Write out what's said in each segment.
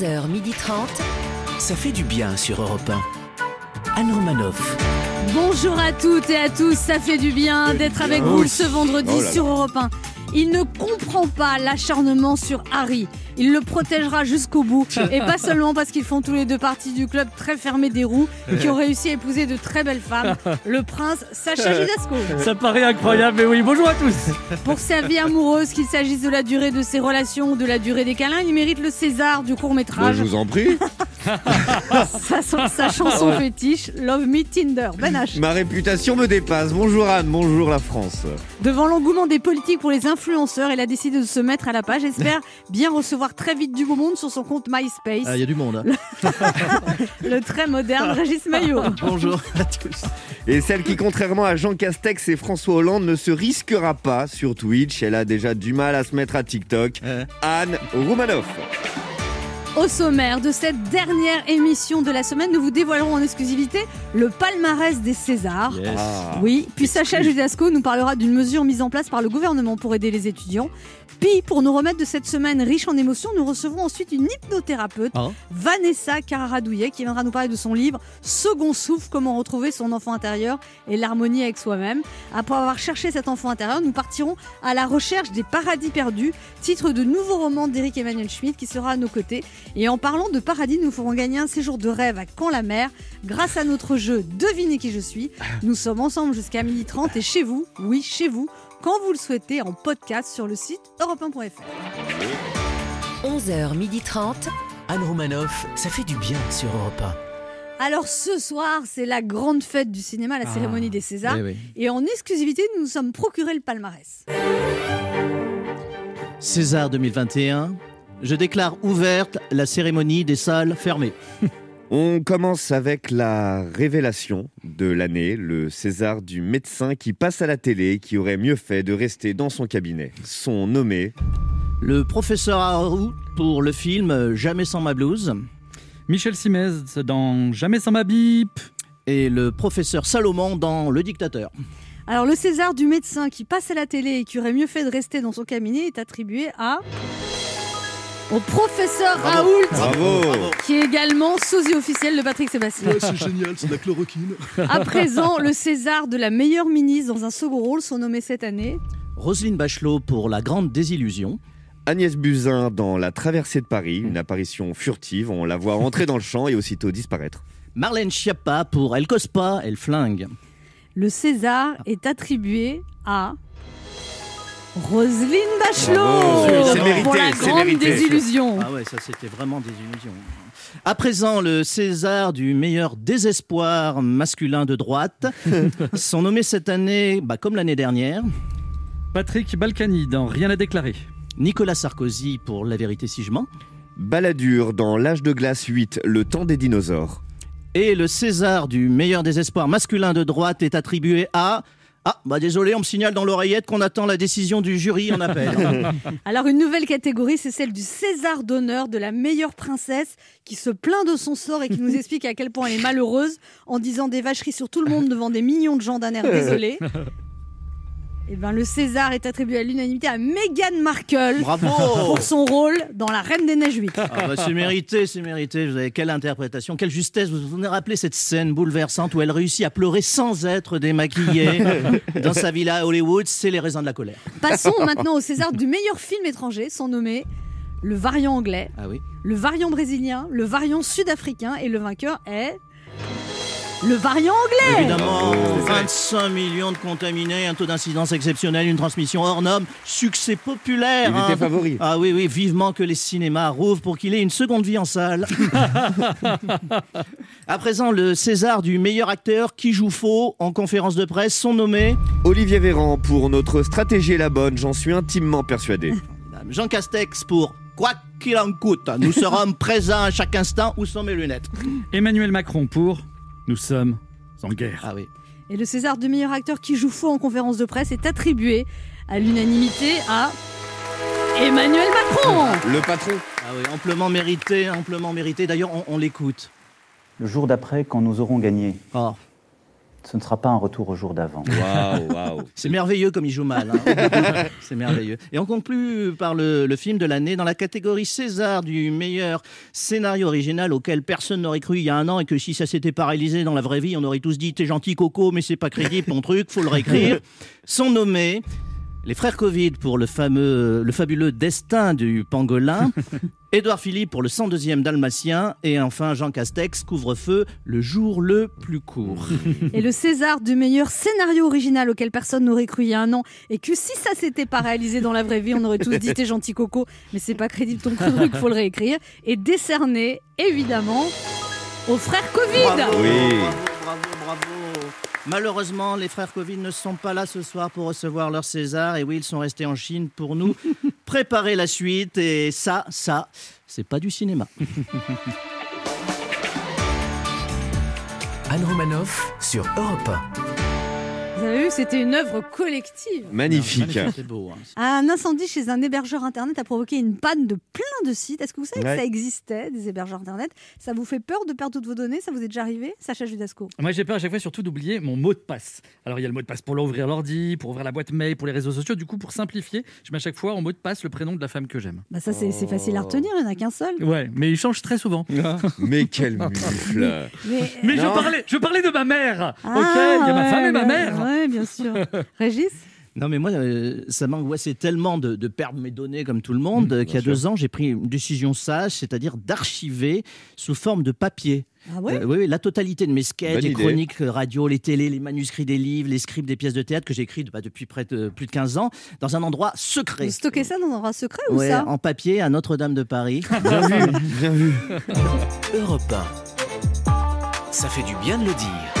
11h30. Ça fait du bien sur Europe 1. Anne Romanoff. Bonjour à toutes et à tous, ça fait du bien d'être avec vous ce vendredi Oh là là. sur Europe 1. Il ne comprend pas l'acharnement sur Harry. Il le protégera jusqu'au bout. Et pas seulement parce qu'ils font tous les deux partie du club très fermé des roues, qui ont réussi à épouser de très belles femmes. Le prince Sacha Gidasco. Ça paraît incroyable, mais oui, bonjour à tous Pour sa vie amoureuse, qu'il s'agisse de la durée de ses relations ou de la durée des câlins, il mérite le César du court métrage. je vous en prie. sa, sa chanson fétiche, Love Me Tinder. Ben H. Ma réputation me dépasse. Bonjour Anne, bonjour la France. Devant l'engouement des politiques pour les influenceurs, elle a décidé de se mettre à la page. Espère bien recevoir très vite du beau monde sur son compte MySpace. Ah, il y a du monde. hein. Le très moderne Régis Maillot. Bonjour à tous. Et celle qui, contrairement à Jean Castex et François Hollande, ne se risquera pas sur Twitch. Elle a déjà du mal à se mettre à TikTok. Euh, Anne Roumanoff. Au sommaire de cette dernière émission de la semaine, nous vous dévoilerons en exclusivité le palmarès des Césars. Ah. Oui, puis Sacha Judasco nous parlera d'une mesure mise en place par le gouvernement pour aider les étudiants. Puis, pour nous remettre de cette semaine riche en émotions, nous recevrons ensuite une hypnothérapeute, Ah. Vanessa Cararadouillet, qui viendra nous parler de son livre Second souffle, comment retrouver son enfant intérieur et l'harmonie avec soi-même. Après avoir cherché cet enfant intérieur, nous partirons à la recherche des paradis perdus, titre de nouveau roman d'Éric Emmanuel Schmitt qui sera à nos côtés. Et en parlant de paradis, nous ferons gagner un séjour de rêve à Caen-la-Mer grâce à notre jeu Devinez qui je suis. Nous sommes ensemble jusqu'à 12h30 et chez vous, oui, chez vous, quand vous le souhaitez, en podcast sur le site europe1.fr. 11h30. Anne Romanoff, ça fait du bien sur Europe Alors ce soir, c'est la grande fête du cinéma, la cérémonie des Césars. eh oui. Et en exclusivité, nous nous sommes procuré le palmarès. César 2021. Je déclare ouverte la cérémonie des salles fermées. On commence avec la révélation de l'année, le César du médecin qui passe à la télé et qui aurait mieux fait de rester dans son cabinet. Sont nommés Le professeur Harout pour le film Jamais sans ma blouse. Michel Simez dans Jamais sans ma bip Et le professeur Salomon dans Le Dictateur. Alors le César du médecin qui passe à la télé et qui aurait mieux fait de rester dans son cabinet est attribué à... Au professeur Raoult, Bravo, qui est également sosie officiel de Patrick Sébastien. c'est génial, c'est de la chloroquine. À présent, le César de la meilleure ministre dans un second rôle sont nommés cette année. Roselyne Bachelot pour La Grande Désillusion. Agnès Buzyn dans La traversée de Paris, une apparition furtive, on la voit rentrer dans le champ et aussitôt disparaître. Marlène Schiappa pour Elle cause pas, elle flingue. Le César est attribué à Roselyne Bachelot. C'est mérité, pour la grande mérité. désillusion. Ah ouais, ça c'était vraiment des illusions. À présent, le César du meilleur désespoir masculin de droite sont nommés cette année, bah, comme l'année dernière, Patrick Balkany dans Rien à déclarer. Nicolas Sarkozy pour La vérité si je mens, Balladur dans L'âge de glace 8, Le temps des dinosaures. et le César du meilleur désespoir masculin de droite est attribué à... Ah, bah désolé, on me signale dans l'oreillette qu'on attend la décision du jury en appel. Alors une nouvelle catégorie, c'est celle du César d'honneur de la meilleure princesse qui se plaint de son sort et qui nous explique à quel point elle est malheureuse en disant des vacheries sur tout le monde devant des millions de gens d'un air désolé. Et ben le César est attribué à l'unanimité à Meghan Markle Bravo pour son rôle dans La Reine des Neiges 8. Ah bah, c'est mérité, c'est mérité. Vous avez quelle interprétation, quelle justesse. Vous vous rappelez cette scène bouleversante où elle réussit à pleurer sans être démaquillée dans sa villa à Hollywood. C'est les raisins de la colère. Passons maintenant au César du meilleur film étranger, sont nommés le variant anglais, Ah oui. le variant brésilien, le variant sud-africain et le vainqueur est le variant anglais. Évidemment, 25 millions de contaminés, un taux d'incidence exceptionnel, une transmission hors norme, succès populaire. Il hein. était favori. Ah oui, oui, vivement que les cinémas rouvrent pour qu'il ait une seconde vie en salle. à présent, le César du meilleur acteur qui joue faux en conférence de presse sont nommés Olivier Véran pour Notre stratégie est la bonne, j'en suis intimement persuadé. Jean Castex pour Quoi qu'il en coûte. Nous serons présents à chaque instant. Où sont mes lunettes Emmanuel Macron pour Nous sommes en guerre. Ah oui. Et le César du meilleur acteur qui joue faux en conférence de presse est attribué à l'unanimité à Emmanuel Macron. Le patron Ah oui, amplement mérité, amplement mérité. D'ailleurs, on, on l'écoute. Le jour d'après, quand nous aurons gagné, Oh, ce ne sera pas un retour au jour d'avant. Waouh, waouh. C'est merveilleux comme il joue mal. hein. c'est merveilleux. Et on conclut par le, le film de l'année dans la catégorie César du meilleur scénario original auquel personne n'aurait cru il y a un an et que si ça s'était paralysé dans la vraie vie, on aurait tous dit t'es gentil Coco, mais c'est pas crédible ton truc, faut le réécrire. Sont nommés les frères Covid pour le fameux, le fabuleux destin du pangolin. Édouard Philippe pour le 102e dalmatien et enfin Jean Castex couvre-feu le jour le plus court. Et le César du meilleur scénario original auquel personne n'aurait cru il y a un an et que si ça s'était pas réalisé dans la vraie vie, on aurait tous dit t'es gentil Coco, mais c'est pas crédible ton truc, faut le réécrire. Et décerné, évidemment, aux frères Covid. Bravo, Oui. bravo, bravo, bravo. Malheureusement, les frères Covid ne sont pas là ce soir pour recevoir leur César. Et oui, ils sont restés en Chine pour nous préparer la suite. Et ça, ça, c'est pas du cinéma. Anne Romanoff sur Europe c'était une œuvre collective. Magnifique. C'est beau. hein. Un incendie chez un hébergeur internet a provoqué une panne de plein de sites. Est-ce que vous savez Ouais. que ça existait, des hébergeurs internet? Ça vous fait peur de perdre toutes vos données? Ça vous est déjà arrivé Sacha Judasco? Moi, j'ai peur à chaque fois surtout d'oublier mon mot de passe. Alors, il y a le mot de passe pour l'ouvrir l'ordi, pour ouvrir la boîte mail, pour les réseaux sociaux. Du coup, pour simplifier, je mets à chaque fois en mot de passe le prénom de la femme que j'aime. bah Ça, c'est facile à retenir, il n'y en a qu'un seul. Ouais, mais il change très souvent. Mais quel mufle. Mais, Mais je Non. parlais, je parlais de ma mère. Ah, ok, il y a ma ouais, femme et ma ouais, mère. Ouais, bien sûr. Régis Non, mais moi, euh, ça m'angoissait tellement de, de perdre mes données comme tout le monde euh, qu'il y a sûr. deux ans, j'ai pris une décision sage, c'est-à-dire d'archiver sous forme de papier. Ah ouais Euh, oui, oui, la totalité de mes sketchs, les chroniques euh, radio, les télés, les manuscrits des livres, les scripts des pièces de théâtre que j'ai écrites bah, depuis près de plus de 15 ans, dans un endroit secret. Vous stockez ça dans un endroit secret ou Ouais, ça en papier à Notre-Dame de Paris. Bien vu, bien vu. Europe 1. Ça fait du bien de le dire.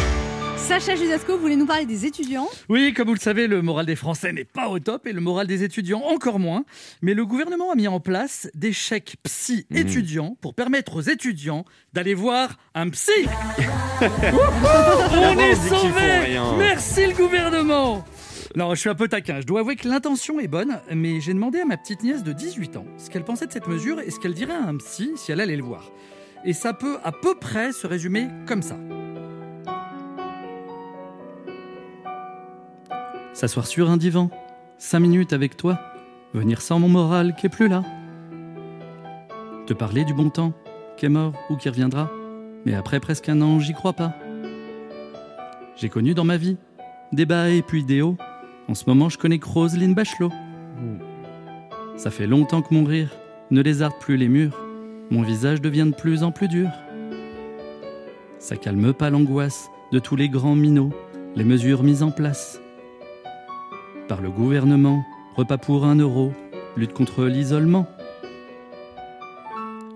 Sacha Judasco, vous voulez nous parler des étudiants Oui, comme vous le savez, le moral des Français n'est pas au top et le moral des étudiants encore moins. Mais le gouvernement a mis en place des chèques psy Mmh. étudiants pour permettre aux étudiants d'aller voir un psy. On est sauvés. Merci le gouvernement non, je suis un peu taquin. Je dois avouer que l'intention est bonne, mais j'ai demandé à ma petite nièce de 18 ans ce qu'elle pensait de cette mesure et ce qu'elle dirait à un psy si elle allait le voir. Et ça peut à peu près se résumer comme ça. S'asseoir sur un divan, cinq minutes avec toi, venir sans mon moral qui est plus là. Te parler du bon temps, qui est mort ou qui reviendra, mais après presque un an, j'y crois pas. J'ai connu dans ma vie des bas et puis des hauts. En ce moment, je connais que Roselyne Bachelot. Ça fait longtemps que mon rire ne lézarde plus les murs. Mon visage devient de plus en plus dur. Ça calme pas l'angoisse de tous les grands minots, les mesures mises en place par le gouvernement, repas pour un euro, lutte contre l'isolement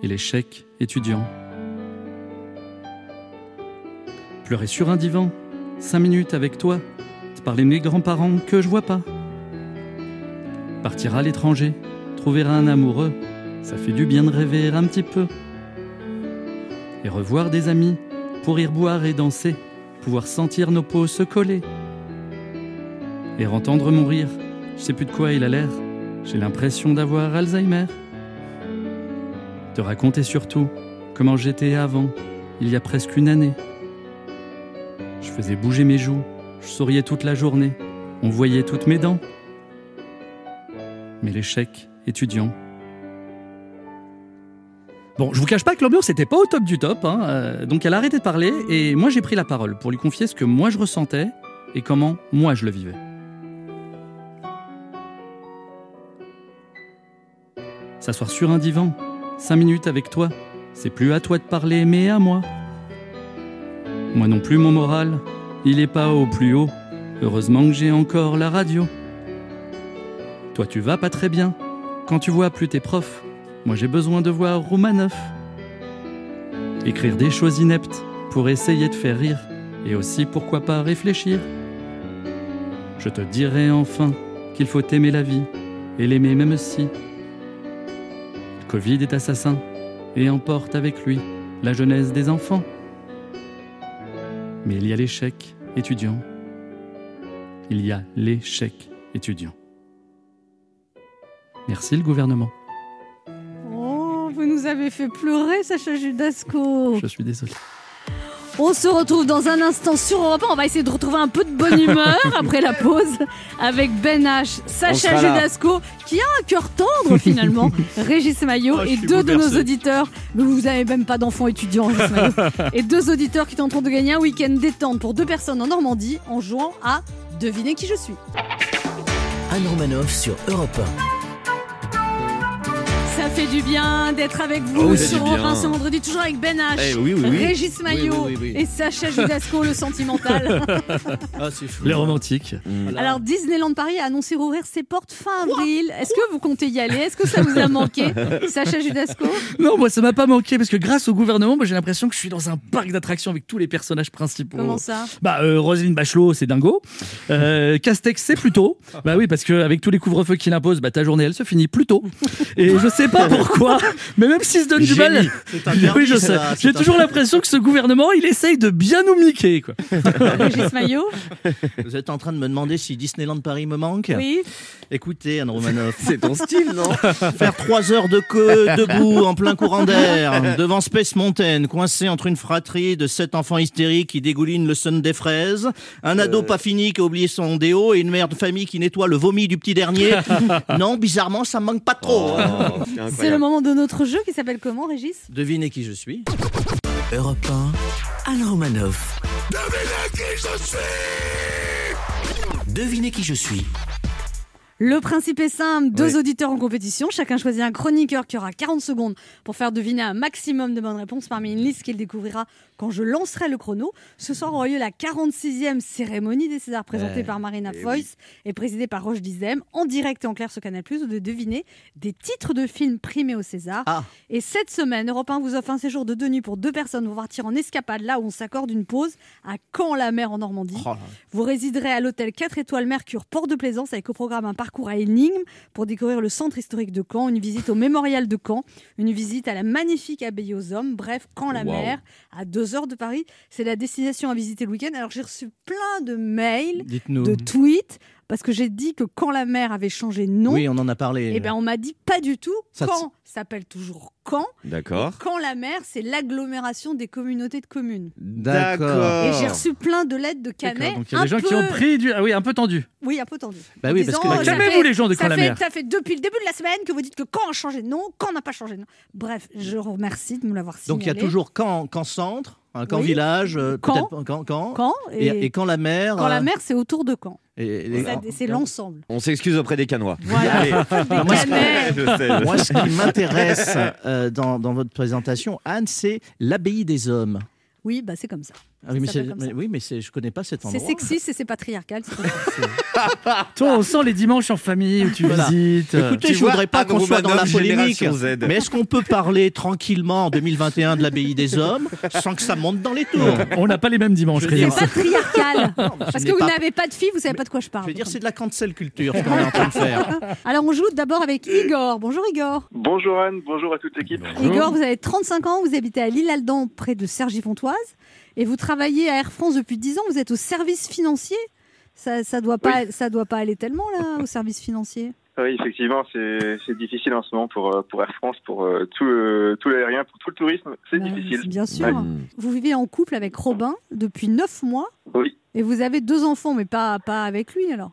et les chèques étudiants. Pleurer sur un divan, cinq minutes avec toi, te parler de mes grands-parents que je vois pas. Partir à l'étranger, trouver un amoureux, ça fait du bien de rêver un petit peu. Et revoir des amis, pour boire et danser, pouvoir sentir nos peaux se coller et entendre mon rire. Je sais plus de quoi il a l'air. J'ai l'impression d'avoir Alzheimer. Te raconter surtout comment j'étais avant, il y a presque une année. Je faisais bouger mes joues, je souriais toute la journée, on voyait toutes mes dents. Mais l'échec étudiant. Bon, je vous cache pas que l'ambiance n'était pas au top du top, hein, euh, donc elle a arrêté de parler et moi j'ai pris la parole pour lui confier ce que moi je ressentais et comment moi je le vivais. S'asseoir sur un divan, cinq minutes avec toi, c'est plus à toi de parler, mais à moi. Moi non plus, mon moral, il est pas au plus haut. Heureusement que j'ai encore la radio. Toi, tu vas pas très bien. Quand tu vois plus tes profs, moi j'ai besoin de voir Roumanoff. Écrire des choses ineptes pour essayer de faire rire, et aussi pourquoi pas réfléchir. Je te dirai enfin qu'il faut aimer la vie, et l'aimer même si. Covid est assassin, et emporte avec lui la jeunesse des enfants. Mais il y a l'échec étudiant. Il y a l'échec étudiant. Merci le gouvernement. Oh, vous nous avez fait pleurer, Sacha Judasco. Je suis désolé. On se retrouve dans un instant sur Europe 1. On va essayer de retrouver un peu de bonne humeur après la pause avec Ben H, Sacha. Judasco, qui a un cœur tendre finalement, Régis Maillot Oh, et deux de nos auditeurs. Mais vous n'avez même pas d'enfants étudiants, Régis Maillot. et deux auditeurs qui tenteront de gagner un week-end détente pour deux personnes en Normandie en jouant à Devinez qui je suis. Anne Romanoff sur Europe fait du bien d'être avec vous Oh, sur Europe 1 bien. ce vendredi, toujours avec Ben H. Eh oui, oui, oui. Régis Maillot Oui, oui, oui, oui. et Sacha Judasco, le sentimental. Ah, c'est fou. Les romantiques. Alors Disneyland Paris a annoncé rouvrir ses portes fin avril. Est-ce que vous comptez y aller? Est-ce que ça vous a manqué Sacha Judasco? Non, moi ça m'a pas manqué parce que grâce au gouvernement, moi j'ai l'impression que je suis dans un parc d'attractions avec tous les personnages principaux. Comment ça? Bah, euh, Roselyne Bachelot, c'est dingo. Euh, Castex, c'est plus tôt. Bah oui, parce qu'avec tous les couvre-feux qu'il impose, bah ta journée, elle se finit plus tôt. Et je sais pas pourquoi, mais même s'il se donne du mal. Oui, je sais. J'ai toujours l'impression que ce gouvernement, il essaye de bien nous miquer, quoi. Régis Maillot Vous êtes en train de me demander si Disneyland Paris me manque Oui. Écoutez, Anne Romanoff, C'est ton style, non faire trois heures de queue debout en plein courant d'air devant Space Mountain, coincé entre une fratrie de sept enfants hystériques qui dégoulinent le sun des fraises, un ado pas fini qui a oublié son déo et une mère de famille qui nettoie le vomi du petit dernier. non, bizarrement, ça me manque pas trop. Oh, c'est le moment de notre jeu qui s'appelle comment, Régis? Devinez qui je suis. Europe 1, Anne Romanoff. Devinez qui je suis. Le principe est simple, deux Oui. auditeurs en compétition, chacun choisit un chroniqueur qui aura 40 secondes pour faire deviner un maximum de bonnes réponses parmi une liste qu'il découvrira quand je lancerai le chrono. Ce soir aura lieu la 46e cérémonie des Césars présentée Ouais. par Marina Eh Foïs et présidée par Roche Dizem, en direct et en clair sur Canal+, ou de deviner des titres de films primés au César. Ah. Et cette semaine, Europe 1 vous offre un séjour de deux nuits pour deux personnes pour partir en escapade là où on s'accorde une pause à Caen-la-Mer en Normandie. Oh. Vous résiderez à l'hôtel 4 étoiles Mercure Port de Plaisance avec au programme un parcours à énigmes pour découvrir le centre historique de Caen, une visite au mémorial de Caen, une visite à la magnifique abbaye aux hommes, bref, Caen-la-Mer, à deux heures de Paris. C'est la destination à visiter le week-end. Alors j'ai reçu plein de mails, de tweets, parce que j'ai dit que Caen-la-Mer avait changé de nom. Oui, on en a parlé. Et ben on m'a dit pas du tout. Ça Caen s'appelle toujours Caen. D'accord. Caen-la-Mer, c'est l'agglomération des communautés de communes. D'accord. Et j'ai reçu plein de lettres de Canet. Donc il y a des gens qui ont pris du. Ah oui, un peu tendu. Oui, un peu tendu. Bah oui, parce que la- Calmez-vous, fait- les gens de ça Caen-la-Mer. fait, ça fait depuis le début de la semaine que vous dites que Caen a changé de nom, Caen n'a pas changé de nom. Bref, je vous remercie de me l'avoir signalé. Donc il y a toujours Caen, Caen centre, un Caen Oui. village, euh, Caen. Caen, Caen, Caen et, et, et Caen la mer. Caen la euh, mer, c'est autour de Caen. C'est l'ensemble. On s'excuse auprès des Canois. Voilà. Allez. Des moi, ce- Canets. Je sais, je Moi, ce qui m'intéresse euh, dans, dans votre présentation, Anne, c'est l'abbaye des hommes. Oui, bah c'est comme ça. Ah oui, mais, c'est- mais oui, mais c'est- je connais pas cet C'est endroit. sexiste et c'est patriarcal. c'est. Toi, on sent les dimanches en famille où tu Voilà. visites. Écoutez, Tu je vois, voudrais pas qu'on soit dans la polémique, mais est-ce qu'on peut parler tranquillement en 2021 de l'abbaye des hommes sans que ça monte dans les tours? On n'a pas les mêmes dimanches, C'est patriarcal. Parce que vous pas- n'avez pas de fille, vous savez pas de quoi je parle. Je veux dire, c'est de la cancel culture ce qu'on est en train de faire. Alors on joue d'abord avec Igor. Bonjour Igor. Bonjour Anne, bonjour à toute l'équipe. Igor, vous avez 35 ans, vous habitez à Lille-Aldan, près de Cergy-Pontoise, et vous travaillez à Air France depuis 10 ans. Vous êtes au service financier. Ça, ça doit pas, ça doit pas aller tellement là, au service financier. Oui, effectivement, c'est difficile en ce moment pour, euh, pour Air France, pour euh, tout, euh, tout l'aérien, pour tout le tourisme. C'est Bah, difficile. Bien sûr. Ouais. Vous vivez en couple avec Robin depuis 9 mois. Oui. Et vous avez deux enfants, mais pas, pas avec lui alors?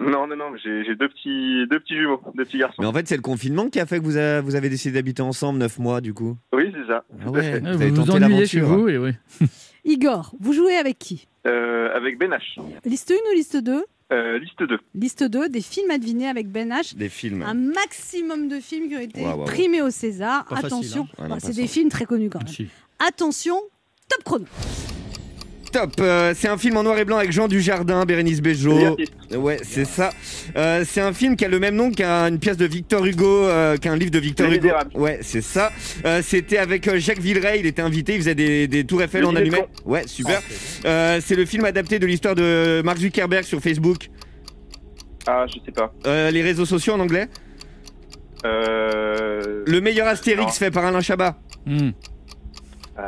Non, non, non, j'ai deux petits, deux petits jumeaux, deux petits garçons. Mais en fait, c'est le confinement qui a fait que vous, a- vous avez décidé d'habiter ensemble 9 mois, du coup? Oui, c'est ça. Ah ouais. Vous avez Vous ennuyez chez l'aventure. vous et oui. Igor, vous jouez avec qui? Euh, avec Ben H. Liste 1 ou liste 2 Euh, liste 2. Liste 2, des films à deviner avec Ben H. Des films. Un maximum de films qui ont été primés au César. Pas Attention, hein. Bah, c'est des films très connus quand même. Si. Attention, top chrono. Top. euh, c'est un film en noir et blanc avec Jean Dujardin, Bérénice Bejo. Ouais, c'est ça. Euh, c'est un film qui a le même nom qu'une pièce de Victor Hugo, euh, qu'un livre de Victor Hugo. Ouais, c'est ça. Euh, C'était avec Jacques Villeray, il était invité, il faisait des, des tours Eiffel en allumette. Ouais, super. Euh, c'est le film adapté de l'histoire de Mark Zuckerberg sur Facebook. Ah, je sais pas. Euh, les réseaux sociaux en anglais. Euh, Le meilleur Astérix Non. fait par Alain Chabat. Hmm. euh,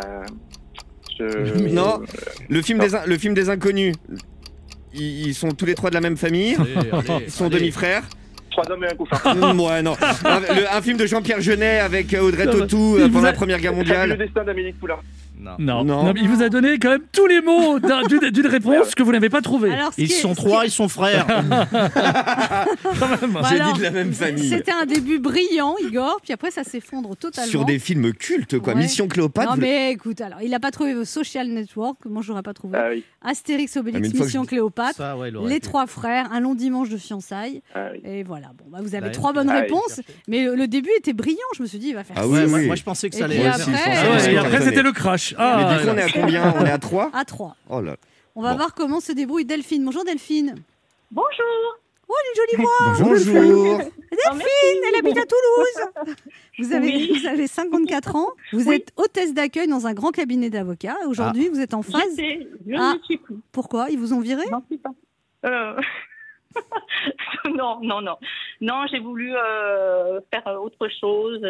Non. Le film, des, in- le film des inconnus. Ils, ils sont tous les trois de la même famille. Ils sont demi-frères. Trois hommes et un couffin. Ouais, non. Un, le- un film de Jean-Pierre Jeunet avec euh, Audrey. Tautou euh, pendant a- la Première Guerre Le mondiale. destin d'Amélie Poulain. Non. Non. Non. Non, mais il vous a donné quand même tous les mots d'un- d'une réponse que vous n'avez pas trouvée. Ils sont trois, ils sont frères. Quand même. J'ai dit de la même famille. C'était un début brillant, Igor, puis après ça s'effondre totalement. Sur des films cultes, quoi. Ouais. Mission Cléopâtre. Non mais écoute, alors il n'a pas trouvé Social Network, moi j'aurais pas trouvé. Ah oui. Astérix Ah, Obélix que Mission je- Cléopâtre, Ça, ouais, Les pu. Trois Frères, Un long dimanche de fiançailles, Ah oui. et voilà. Bon, bah, vous avez trois bonnes Ah réponses, mais le, le début était brillant. Je me suis dit, il va faire Ah Ouais, moi, je pensais que ça allait après, ça. euh, Ah et après, c'était le crash. Ah, Mais du coup, ouais. on est à combien? On est à 3 à 3. Oh là. On va Bon. voir comment se débrouille Delphine. Bonjour Delphine. Bonjour. Oh, une jolie voix. Bonjour. Delphine, elle habite à Toulouse. Vous avez, Oui. vous avez 54 ans. Vous Oui. êtes hôtesse d'accueil dans un grand cabinet d'avocats. Aujourd'hui, vous êtes en phase. Je Ah. ne suis plus. Pourquoi? Ils vous ont viré? J'en suis pas. Euh, non, non, non. Non, j'ai voulu euh, faire autre chose.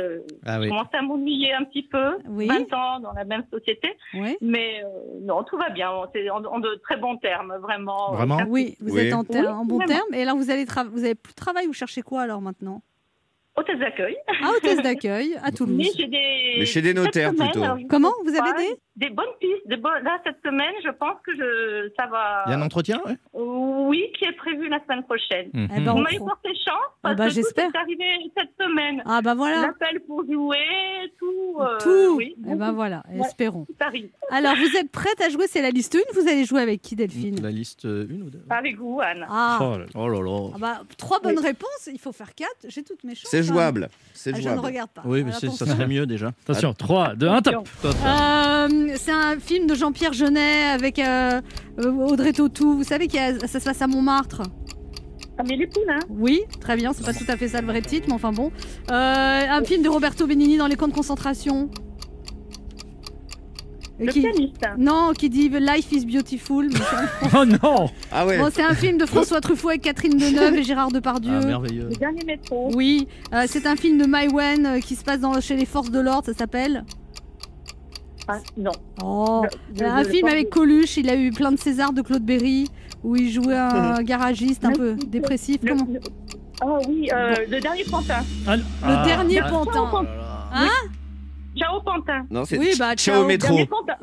Ah Je oui. commençais à m'ennuyer un petit peu. Oui. 20 ans dans la même société. Oui. Mais euh, non, tout va bien. C'est en, en de très bons termes, vraiment. Vraiment Euh, Oui, vous Oui. êtes en, ter- Oui, en bon vraiment. terme. Et là, vous allez tra- vous avez plus de travail. Vous cherchez quoi alors maintenant? Hôtesse d'accueil. Ah, hôtesse d'accueil à Mais Toulouse. j'ai des. Mais chez des notaires, semaine, plutôt. alors, je Comment? Vous avez des Des bonnes pistes. Des bonnes- Là, cette semaine, je pense que je... ça va. Il y a un entretien ouais Oui, qui est prévu la semaine prochaine. Eh Mhm. ben, Vous on m'avez porté chance Ah parce bah, que tout j'espère. est arrivé cette semaine. Ah bah voilà. L'appel pour jouer, tout. euh, Tout. Oui, Eh ben voilà. Ouais. Espérons. tout arrive. Alors, vous êtes prête à jouer C'est la liste 1. Vous allez jouer avec qui, Delphine? La liste euh, une ou deux Avec vous, Anne. Ah. Oh là là. Oh. Ah bah, trois bonnes réponses. Il faut faire quatre. J'ai toutes mes chances. C'est hein. jouable. C'est Ah, je ne jouable. regarde pas. Oui, mais ça serait mieux déjà. Attention, 3, 2, 1, top. Top. Euh, c'est un film de Jean-Pierre Jeunet avec euh, euh, Audrey Tautou. Vous savez que ça se passe à Montmartre Ah, mais les poules, hein Oui, très bien. C'est pas tout à fait ça le vrai titre, mais enfin bon. Euh, un film de Roberto Benigni dans les camps de concentration. Le qui- pianiste. Non, qui dit Life is Beautiful. mais Oh non Ah ouais. bon, c'est un film de François Truffaut avec Catherine Deneuve et Gérard Depardieu. Ah, merveilleux. Le dernier métro. oui, euh, c'est un film de Maïwen euh, qui se passe dans, chez les forces de l'ordre, ça s'appelle. Ah, non. Oh, Je- un je- film avec Coluche, il a eu plein de César de Claude Berry, où il jouait un garagiste un peu dépressif. Le- Comment le- Ah oui, euh, le dernier pantin. Ah, Le ah, dernier ah, Ciao, pantin. Hein Ciao, pantin. Non, c'est Oui, bah, ciao ciao. métro. Dernier pantin.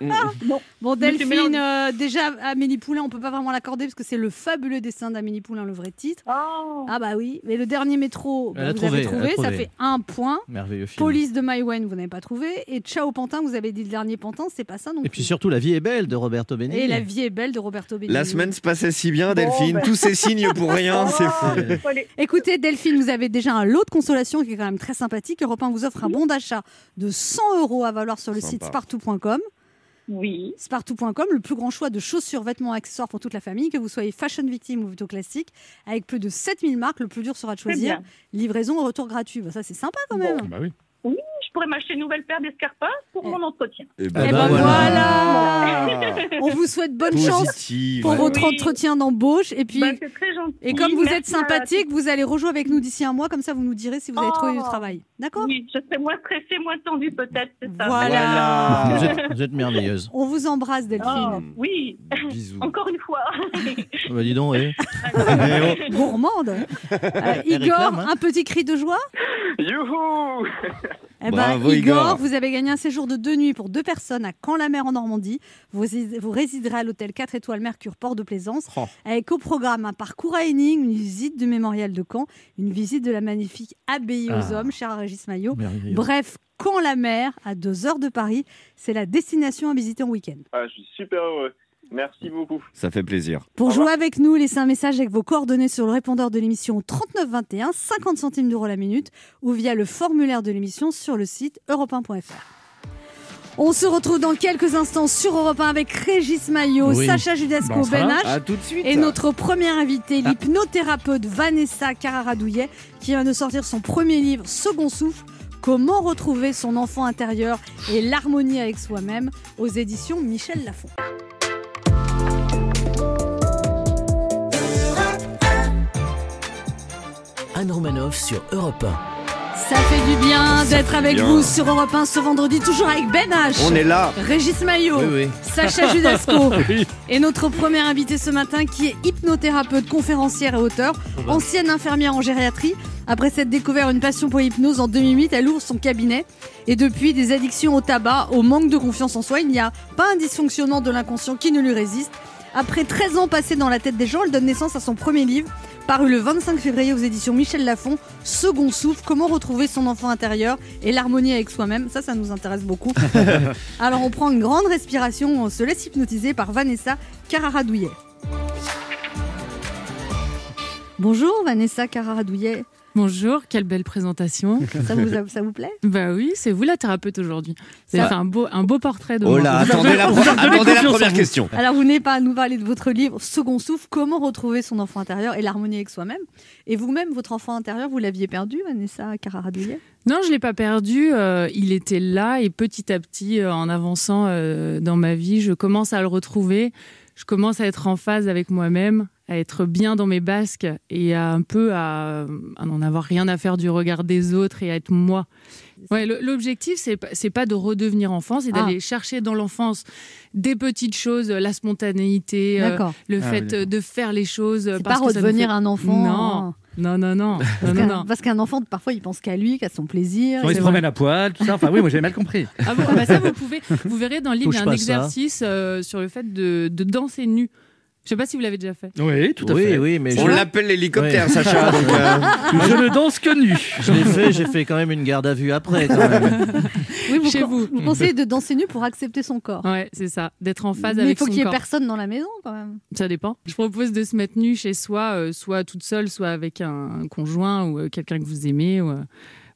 Oh. Mm. Bon, Delphine, euh, déjà, Amélie Poulain, on peut pas vraiment l'accorder parce que c'est le fabuleux dessin d'Amélie Poulain, le vrai titre. Oh. Ah bah oui, mais le dernier métro, bah, vous trouvé, avez trouvé, ça fait un point. Merveilleux film. Police de Maïwen, vous n'avez pas trouvé. Et Ciao Pantin, vous avez dit le dernier Pantin, c'est pas ça non Et plus. puis surtout, La vie est belle de Roberto Benigni. Et La vie est belle de Roberto Benigni. La semaine se passait si bien, Bon, Delphine. ben. Tous ces signes pour rien, c'est fou. C'est- aller- Écoutez, Delphine, vous avez déjà un lot de consolation qui est quand même très sympathique. Europe 1 vous offre un bon d'achat de 100 euros à valoir sur le Sympa. site spartou.com. Oui. Spartou.com, le plus grand choix de chaussures, vêtements, accessoires pour toute la famille, que vous soyez fashion victime ou plutôt classique, avec plus de 7000 marques. Le plus dur sera de choisir. Livraison et retour gratuit. Bah, ça, c'est sympa quand même. Bah oui. Pourrais m'acheter une nouvelle paire d'escarpins pour Eh. mon entretien. Et Et ben ben voilà. voilà. On vous souhaite bonne chance pour ouais. votre Oui. entretien d'embauche. Et puis, Bah, c'est très gentil. et comme vous êtes à- sympathique, vous allez rejouer avec nous d'ici un mois. Comme ça, vous nous direz si vous avez Oh. trouvé du travail. D'accord? Oui, je serai moins stressée, moins tendue peut-être, c'est ça. Voilà. Vous êtes, vous êtes merveilleuse. On vous embrasse, Delphine. Oh, oui, Bisous. encore une fois. Bah, dis donc, eh. Gourmande. Euh, Elle Igor, réclame, hein. un petit cri de joie? Youhou Eh ben, Bravo, Igor, Igor. vous avez gagné un séjour de deux nuits pour deux personnes à Caen-la-Mer en Normandie. Vous, vous résiderez à l'hôtel 4 étoiles Mercure Port de Plaisance Oh. avec au programme un parcours à énigmes, une visite du mémorial de Caen, une visite de la magnifique abbaye aux Ah. hommes, cher à Régis Maillot. Bref, Caen-la-Mer, à deux heures de Paris, c'est la destination à visiter en week-end. ah, Je suis super heureux. Merci beaucoup. Ça fait plaisir. Pour Au jouer revoir. avec nous, laissez un message avec vos coordonnées sur le répondeur de l'émission 3921, 50 centimes d'euros la minute, ou via le formulaire de l'émission sur le site europe1.fr. On se retrouve dans quelques instants sur Europe 1 avec Régis Maillot, Oui. Sacha Judasco, Ben va H, À tout de suite. et notre première invitée, Ah. l'hypnothérapeute Vanessa Cararadouillet, qui vient de sortir son premier livre, Second Souffle, Comment retrouver son enfant intérieur et l'harmonie avec soi-même, aux éditions Michel Lafon. Anne Romanoff sur Europe Ça fait du bien d'être avec bien. vous sur Europe 1 ce vendredi, toujours avec Ben H. On est là. Régis Maillot, Oui, oui. Sacha Judasco et notre premier invité ce matin qui est hypnothérapeute, conférencière et auteur, ancienne infirmière en gériatrie. Après s'être découvert une passion pour l'hypnose en 2008, elle ouvre son cabinet et depuis des addictions au tabac, au manque de confiance en soi, il n'y a pas un dysfonctionnement de l'inconscient qui ne lui résiste. Après 13 ans passés dans la tête des gens, elle donne naissance à son premier livre, paru le 25 février aux éditions Michel Lafon, Second souffle, comment retrouver son enfant intérieur et l'harmonie avec soi-même. Ça, ça nous intéresse beaucoup. Alors on prend une grande respiration, on se laisse hypnotiser par Vanessa Cararadouillet. Bonjour Vanessa Cararadouillet, Bonjour, quelle belle présentation. ça vous, ça vous plaît? Bah oui, c'est vous la thérapeute aujourd'hui. Fait un beau, un beau portrait de Oh là, attendez la, attendez première question. Alors vous venez pas nous parler de votre livre Second souffle, comment retrouver son enfant intérieur et l'harmonie avec soi-même. Et vous-même, votre enfant intérieur, vous l'aviez perdu, Vanessa Cararadouillet Non, je l'ai pas perdu. euh, il était là et petit à petit, euh, en avançant euh, dans ma vie, je commence à le retrouver. Je commence à être en phase avec moi-même, à être bien dans mes basques et à un peu à, à n'en avoir rien à faire du regard des autres et à être moi. Ouais, l'objectif c'est pas c'est pas de redevenir enfant, c'est Ah. d'aller chercher dans l'enfance des petites choses, la spontanéité, euh, le Ah fait oui, de faire les choses. Parce pas que redevenir fait- un enfant. Non. Non, non, non. Parce qu'un- enfant, parfois, il pense qu'à lui, qu'à son plaisir. Il se promène à poil, tout ça. Enfin, oui, moi j'avais mal compris. Ah bon, ah bah ça, vous pouvez. Vous verrez dans le livre, il y a un exercice euh, sur le fait de, de danser nu. Je sais pas si vous l'avez déjà fait. Oui, tout à oui, fait. oui, mais On je, l'appelle l'hélicoptère, Ouais. Sacha. donc, euh, Je ne danse que nu. je l'ai fait, j'ai fait quand même une garde à vue après. Quand même. Oui, vous, Chez vous. vous conseillez de danser nu pour accepter son corps. Ouais, c'est ça. D'être en phase Mais il avec faut son qu'il y ait corps. personne dans la maison, quand même. Ça dépend. Je propose de se mettre nu chez soi, euh, soit toute seule, soit avec un, un conjoint ou euh, quelqu'un que vous aimez. Ou, euh,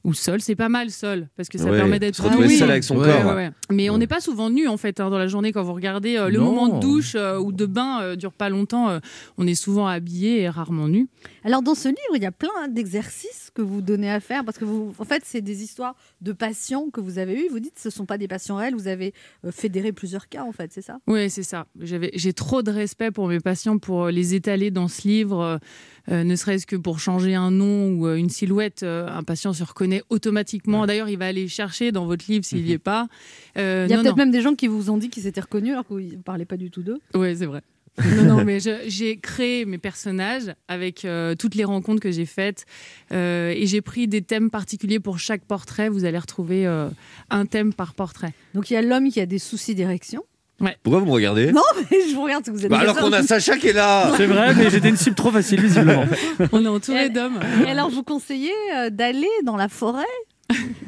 ou seul, c'est pas mal seul, parce que ça ouais, permet d'être se retrouver Ah oui. seul avec son Ouais, corps. Ouais, ouais, ouais. Mais on n'est pas souvent nu en fait hein, dans la journée quand vous regardez. euh, le Non. moment de douche euh, ou de bain euh, dure pas longtemps. euh, on est souvent habillé et rarement nu. Alors, dans ce livre, il y a plein d'exercices que vous donnez à faire parce que, vous, en fait, c'est des histoires de patients que vous avez eues. Vous dites que ce ne sont pas des patients réels, vous avez fédéré plusieurs cas, en fait, c'est ça? Oui, c'est ça. J'avais- J'ai trop de respect pour mes patients pour les étaler dans ce livre, euh, ne serait-ce que pour changer un nom ou euh, une silhouette. euh, un patient se reconnaît automatiquement. D'ailleurs, il va aller chercher dans votre livre s'il n'y est pas. Il y a peut-être même des gens qui vous ont dit qu'ils s'étaient reconnus alors que vous ne parlez pas du tout d'eux. Oui, c'est vrai. non, non, mais j'ai créé mes personnages avec euh, toutes les rencontres que j'ai faites euh, et j'ai pris des thèmes particuliers pour chaque portrait. Vous allez retrouver euh, un thème par portrait. Donc, il y a l'homme qui a des soucis d'érection. Pourquoi vous me regardez Non, mais je vous regarde, vous êtes Bah, Alors qu'on a Sacha qui est là. C'est vrai, mais j'étais une cible trop facile, visiblement. On est entouré d'hommes. Et alors, vous conseillez euh, d'aller dans la forêt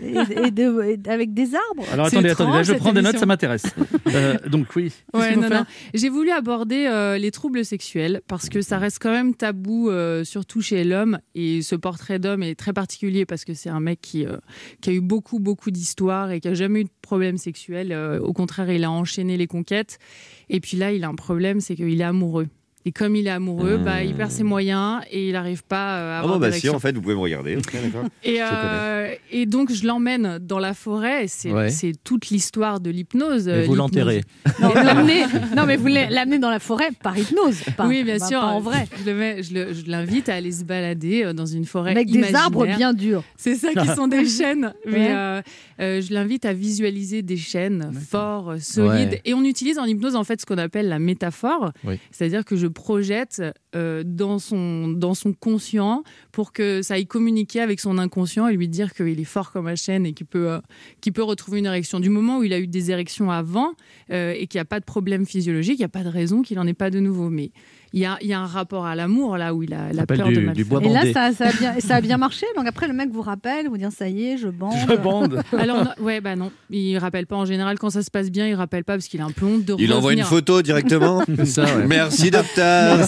et, et de- et avec des arbres Alors attendez, attendez, là étrange, je prends des notes, ça m'intéresse. Euh, donc oui. Ouais, non. J'ai voulu aborder euh, les troubles sexuels parce que ça reste quand même tabou, euh, surtout chez l'homme. Et ce portrait d'homme est très particulier parce que c'est un mec qui, euh, qui a eu beaucoup, beaucoup d'histoires et qui a jamais eu de problème sexuel. Euh, au contraire, il a enchaîné les conquêtes. Et puis là, il a un problème, c'est qu'il est amoureux. Et comme il est amoureux, bah, il perd ses moyens et il n'arrive pas euh, à Ah avoir bon, bah si, en fait, vous pouvez me regarder. Et, euh, et donc, je l'emmène dans la forêt. C'est Ouais. toute l'histoire de l'hypnose. Et euh, vous l'enterrez. Non, mais vous l'amenez dans la forêt par hypnose. Pas, oui, bien bah, sûr. Pas en vrai. Je l'invite à aller se balader dans une forêt Avec des arbres bien durs. C'est ça qui sont des chênes. Mais Ouais. euh, euh, je l'invite à visualiser des chênes forts, solides. Ouais. Et on utilise en hypnose en fait ce qu'on appelle la métaphore. Oui. C'est-à-dire que je projette euh, dans, son, dans son conscient pour que ça aille communiquer avec son inconscient et lui dire qu'il est fort comme un chêne et qu'il peut, euh, peut retrouver une érection. Du moment où il a eu des érections avant euh, et qu'il n'y a pas de problème physiologique, il n'y a pas de raison qu'il n'en ait pas de nouveau. Mais il y a, il y a un rapport à l'amour là où il a la peur du- de mal du bois Et là, ça, ça, a bien, ça a bien marché. Donc après, le mec vous rappelle, vous dit ça y est, je bande. Je bande. Alors, non, ouais, bah non, il rappelle pas en général quand ça se passe bien, il rappelle pas parce qu'il a un peu honte de Il envoie une photo directement. Ça, ouais. Merci, docteur.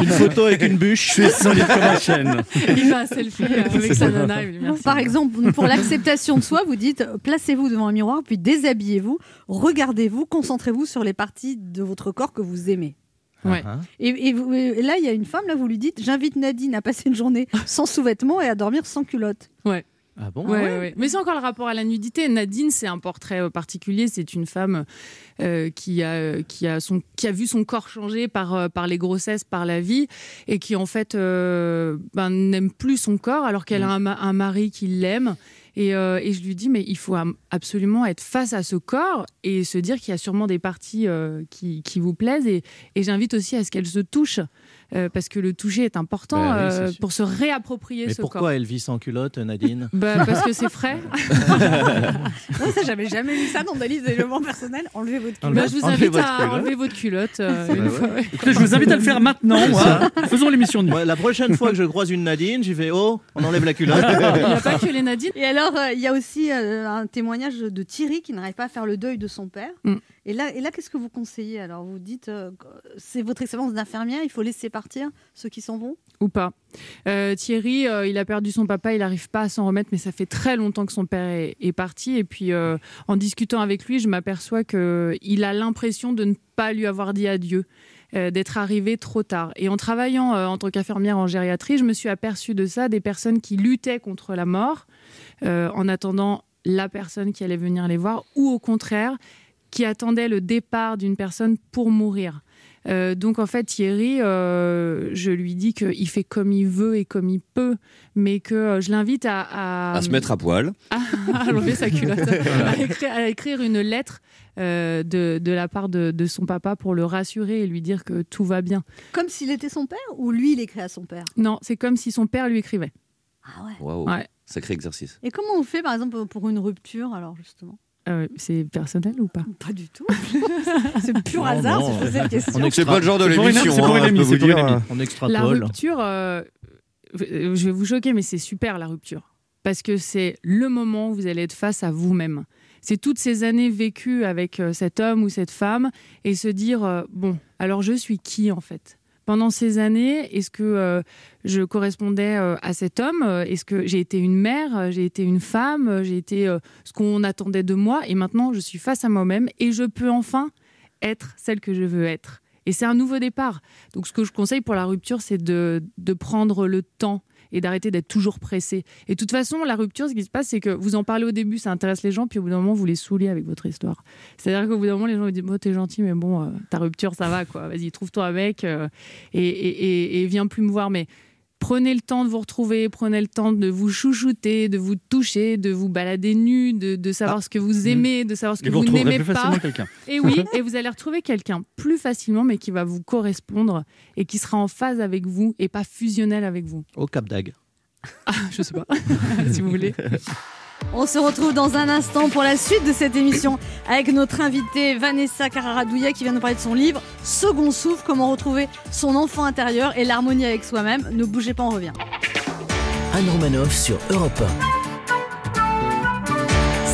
Une photo avec une bûche. Je suis solide comme un chêne. Il fait un selfie euh, avec sa nana. merci. Par exemple, pour l'acceptation de soi, vous dites placez-vous devant un miroir, puis déshabillez-vous, regardez-vous, concentrez-vous sur les parties de votre corps que vous aimez. Ouais. Ah, Et, et vous- et là, il y a une femme, là, vous lui dites j'invite Nadine à passer une journée sans sous-vêtements et à dormir sans culotte. Ouais, Ah bon Ouais, ouais, ouais. Mais c'est encore le rapport à la nudité. Nadine, c'est un portrait euh, particulier. C'est une femme euh, qui, a, qui, a son, qui a vu son corps changer par, euh, par les grossesses, par la vie, et qui en fait euh, ben, n'aime plus son corps alors qu'elle a un, ma- un mari qui l'aime. Et, euh, et je lui dis, mais il faut absolument être face à ce corps et se dire qu'il y a sûrement des parties euh, qui, qui vous plaisent. Et, et j'invite aussi à ce qu'elle se touche, euh, parce que le toucher est important Bah oui, euh, pour se réapproprier Mais ce pourquoi corps. elle vit sans culotte, Nadine Bah, parce que c'est frais. Non, ça, j'avais jamais lu ça dans des listes d'éléments personnels. Enlevez votre Enlevez- Bah, je vous invite votre à culotte. enlever votre culotte euh, une ouais. fois, ouais. Écoutez, je vous invite à le faire maintenant. moi. Faisons l'émission. Ouais, La prochaine fois que je croise une Nadine, j'y vais oh, on enlève la culotte. Il n'y a pas que les Nadine. Et alors, euh, il y a aussi euh, un témoignage de Thierry qui n'arrive pas à faire le deuil de son père. Mm. Et là, et là qu'est-ce que vous conseillez Alors, vous dites, euh, c'est votre excellence d'infirmière, il faut laisser partir ceux qui s'en vont? Ou pas. Euh, Thierry, euh, il a perdu son papa, il n'arrive pas à s'en remettre, mais ça fait très longtemps que son père est, parti. Et puis, en discutant avec lui, je m'aperçois qu'il a l'impression de ne pas lui avoir dit adieu, d'être arrivé trop tard. Et en travaillant en tant qu'infirmière en gériatrie, je me suis aperçue de ça, des personnes qui luttaient contre la mort en attendant la personne qui allait venir les voir, ou au contraire, qui attendaient le départ d'une personne pour mourir. Euh, donc en fait Thierry, euh, je lui dis qu'il fait comme il veut et comme il peut, mais que euh, je l'invite à, à, À se mettre à poil. à enlever sa culotte, à, écrire, à écrire une lettre euh, de, de la part de, de son papa pour le rassurer et lui dire que tout va bien. Comme s'il était son père ou lui, il écrit à son père? Non, c'est comme si son père lui écrivait. Ah ouais. Waouh. Ouais. Sacré exercice. Et comment on fait, par exemple, pour une rupture, alors justement? Euh, c'est personnel ou pas? Pas du tout. c'est pur Non, hasard non, si je posais une question. C'est pas le genre de l'émission. c'est pour hein, une amie, peux c'est vous pour une dire. amie. On La rupture, euh, je vais vous choquer, mais c'est super la rupture. Parce que c'est le moment où vous allez être face à vous-même. C'est toutes ces années vécues avec euh, cet homme ou cette femme et se dire, euh, bon, alors je suis qui en fait? Pendant ces années, est-ce que euh, je correspondais euh, à cet homme? Euh, Est-ce que j'ai été une mère? J'ai été une femme? J'ai été ce qu'on attendait de moi? Et maintenant, je suis face à moi-même et je peux enfin être celle que je veux être. Et c'est un nouveau départ. Donc ce que je conseille pour la rupture, c'est de prendre le temps et d'arrêter d'être toujours pressé. Et de toute façon, la rupture, ce qui se passe, c'est que vous en parlez au début, ça intéresse les gens, puis au bout d'un moment, vous les saoulez avec votre histoire. C'est-à-dire qu'au bout d'un moment, les gens vous disent, bon, t'es gentil, mais bon, euh, ta rupture, ça va, quoi. Vas-y, trouve-toi mec euh, et, et, et- et viens plus me voir. Mais prenez le temps de vous retrouver, prenez le temps de vous chouchouter, de vous toucher, de vous balader nu, de, de savoir ce que vous aimez, de savoir ce que vous vous n'aimez plus pas. facilement quelqu'un. Et oui, et vous allez retrouver quelqu'un plus facilement, mais qui va vous correspondre et qui sera en phase avec vous et pas fusionnel avec vous. Au Cap d'Agde. Ah, je sais pas, si vous voulez. On se retrouve dans un instant pour la suite de cette émission avec notre invitée Vanessa Cararadouillet qui vient nous parler de son livre Second souffle, comment retrouver son enfant intérieur et l'harmonie avec soi-même. Ne bougez pas, on revient. Anne Romanoff sur Europe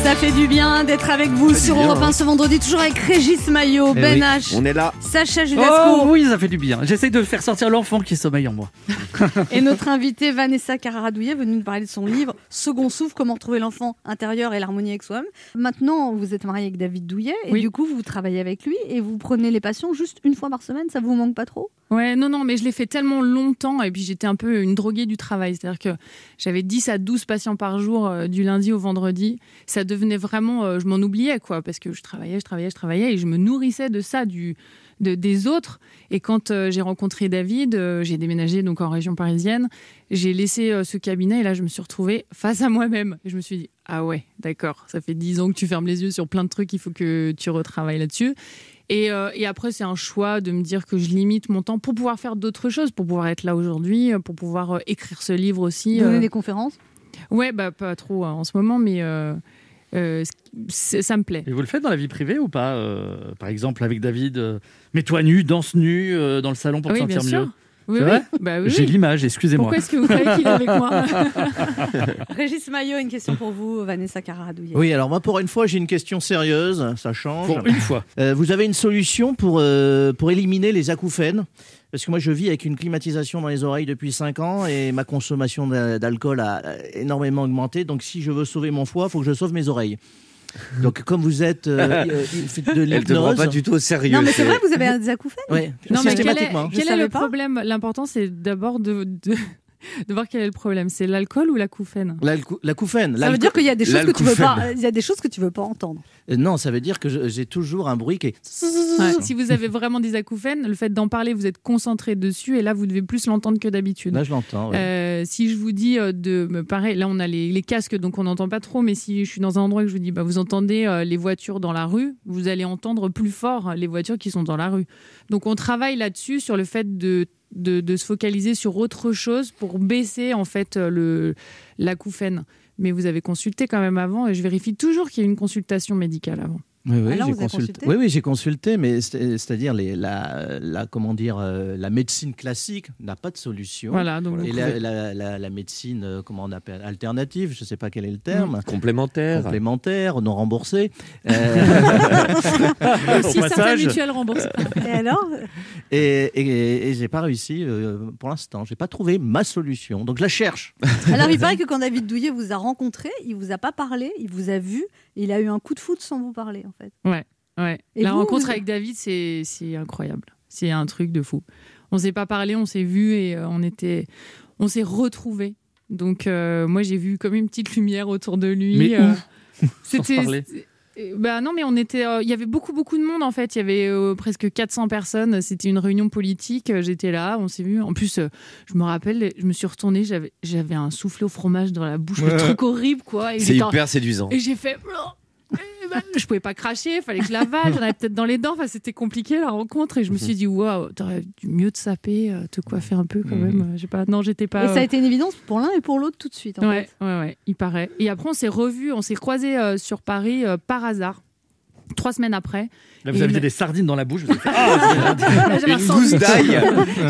Ça fait du bien d'être avec vous sur bien, Europe 1 hein. ce vendredi, toujours avec Régis Maillot, Eh Ben oui. H, On est là. Sacha Judasco Oh oui, ça fait du bien. J'essaye de faire sortir l'enfant qui sommeille en moi. et notre invitée Vanessa Cararadouillet venue nous parler de son livre Second souffle, comment retrouver l'enfant intérieur et l'harmonie avec soi-même. Maintenant, vous êtes mariée avec David Douillet et Oui. du coup, vous travaillez avec lui et vous prenez les patients juste une fois par semaine, ça vous manque pas trop? Ouais, non, non, mais je l'ai fait tellement longtemps et puis j'étais un peu une droguée du travail. C'est-à-dire que j'avais 10 à 12 patients par jour euh, du lundi au vendredi. Ça devenait vraiment, euh, je m'en oubliais, quoi, parce que je travaillais, je travaillais, je travaillais et je me nourrissais de ça, du, de, des autres. Et quand euh, j'ai rencontré David, euh, j'ai déménagé donc en région parisienne, j'ai laissé ce cabinet et là, je me suis retrouvée face à moi-même. Je me suis dit, ah ouais, d'accord, ça fait 10 ans que tu fermes les yeux sur plein de trucs, il faut que tu retravailles là-dessus. Et, euh, et après, c'est un choix de me dire que je limite mon temps pour pouvoir faire d'autres choses, pour pouvoir être là aujourd'hui, pour pouvoir euh, écrire ce livre aussi. Donner euh. des conférences? Ouais, bah pas trop euh, en ce moment, mais euh, ça me plaît. Et vous le faites dans la vie privée ou pas euh, Par exemple, avec David, euh, mets-toi nu, danse nu euh, dans le salon pour oui, te bien sentir sûr. mieux. Oui, Bah oui, J'ai l'image, excusez-moi. Pourquoi est-ce que vous croyez qu'il est avec moi Régis Maillot, une question pour vous, Vanessa Cararadouillet. Oui, alors moi pour une fois j'ai une question sérieuse, ça change. Pour une fois. Euh, vous avez une solution pour, euh, pour éliminer les acouphènes? Parce que moi je vis avec une climatisation dans les oreilles depuis 5 ans et ma consommation d'a- d'alcool a énormément augmenté. Donc si je veux sauver mon foie, il faut que je sauve mes oreilles. Donc comme vous êtes euh, euh, de Elle te prend l'hypnose... pas du tout au sérieux. Non, mais c'est vrai, vous avez des acouphais Ouais, Non, mais quel est, systématiquement. Je quel est le pas. problème? L'important, c'est d'abord de, de- de voir quel est le problème. C'est l'alcool ou la couffaine La, la couffaine. Ça veut dire qu'il y a des choses que tu veux l'alcoufène. pas. Il y a des choses que tu veux pas entendre. Euh, Non, ça veut dire que j'ai toujours un bruit qui est. Ouais, Si vous avez vraiment des acouphènes, le fait d'en parler, vous êtes concentré dessus et là, vous devez plus l'entendre que d'habitude. Là, je l'entends. ouais. Euh, si je vous dis euh, de me pareil, là on a les, les casques donc on n'entend pas trop, mais si je suis dans un endroit et que je vous dis bah, vous entendez euh, les voitures dans la rue, vous allez entendre plus fort les voitures qui sont dans la rue. Donc on travaille là-dessus sur le fait de, de, se focaliser sur autre chose pour baisser en fait euh, l'acouphène. Mais vous avez consulté quand même avant et je vérifie toujours qu'il y a une consultation médicale avant. Oui, oui, j'ai consulté. Oui, oui, j'ai consulté, mais c'est- c'est-à-dire la, la, comment dire, euh, la médecine classique n'a pas de solution. Voilà, donc Et la, la, la- la médecine, euh, comment on appelle, alternative, je ne sais pas quel est le terme, Complémentaire. complémentaire, non remboursée. Euh, si certaines mutuelles remboursent. Et alors? Et et, et j'ai pas réussi euh, pour l'instant. J'ai pas trouvé ma solution, donc je la cherche. Alors, il paraît que quand David Douillet vous a rencontré, il vous a pas parlé, il vous a vu, il a eu un coup de foot sans vous parler, en fait. Ouais. Et la vous, rencontre vous- avec David, c'est c'est incroyable. C'est un truc de fou. On s'est pas parlé, on s'est vu et euh, on était, on s'est retrouvés. Donc euh, moi j'ai vu comme une petite lumière autour de lui. Mais euh, où Bah non, mais on était. euh, Il y avait beaucoup, beaucoup de monde en fait. Il y avait euh, presque 400 personnes. C'était une réunion politique. Euh, J'étais là, on s'est vu. En plus, euh, je me rappelle, je me suis retournée. J'avais, j'avais un soufflé au fromage dans la bouche, le truc horrible quoi. Et C'est hyper séduisant. et j'ai fait. Eh ben, je pouvais pas cracher, fallait que je l'avale, j'en avais peut-être dans les dents. Enfin, c'était compliqué la rencontre et je me suis dit waouh, t'aurais dû mieux te saper, euh, te coiffer un peu quand même. Euh, J'ai pas, non, j'étais pas. Et ça a été une évidence pour l'un et pour l'autre tout de suite, en Ouais, fait. ouais, ouais, il paraît. Et après, on s'est revus, on s'est croisés euh, sur Paris euh, par hasard. Trois semaines après. Là, vous aviez me- des sardines dans la bouche. Vous avez fait, Ah, Une sandwich. gousse d'ail.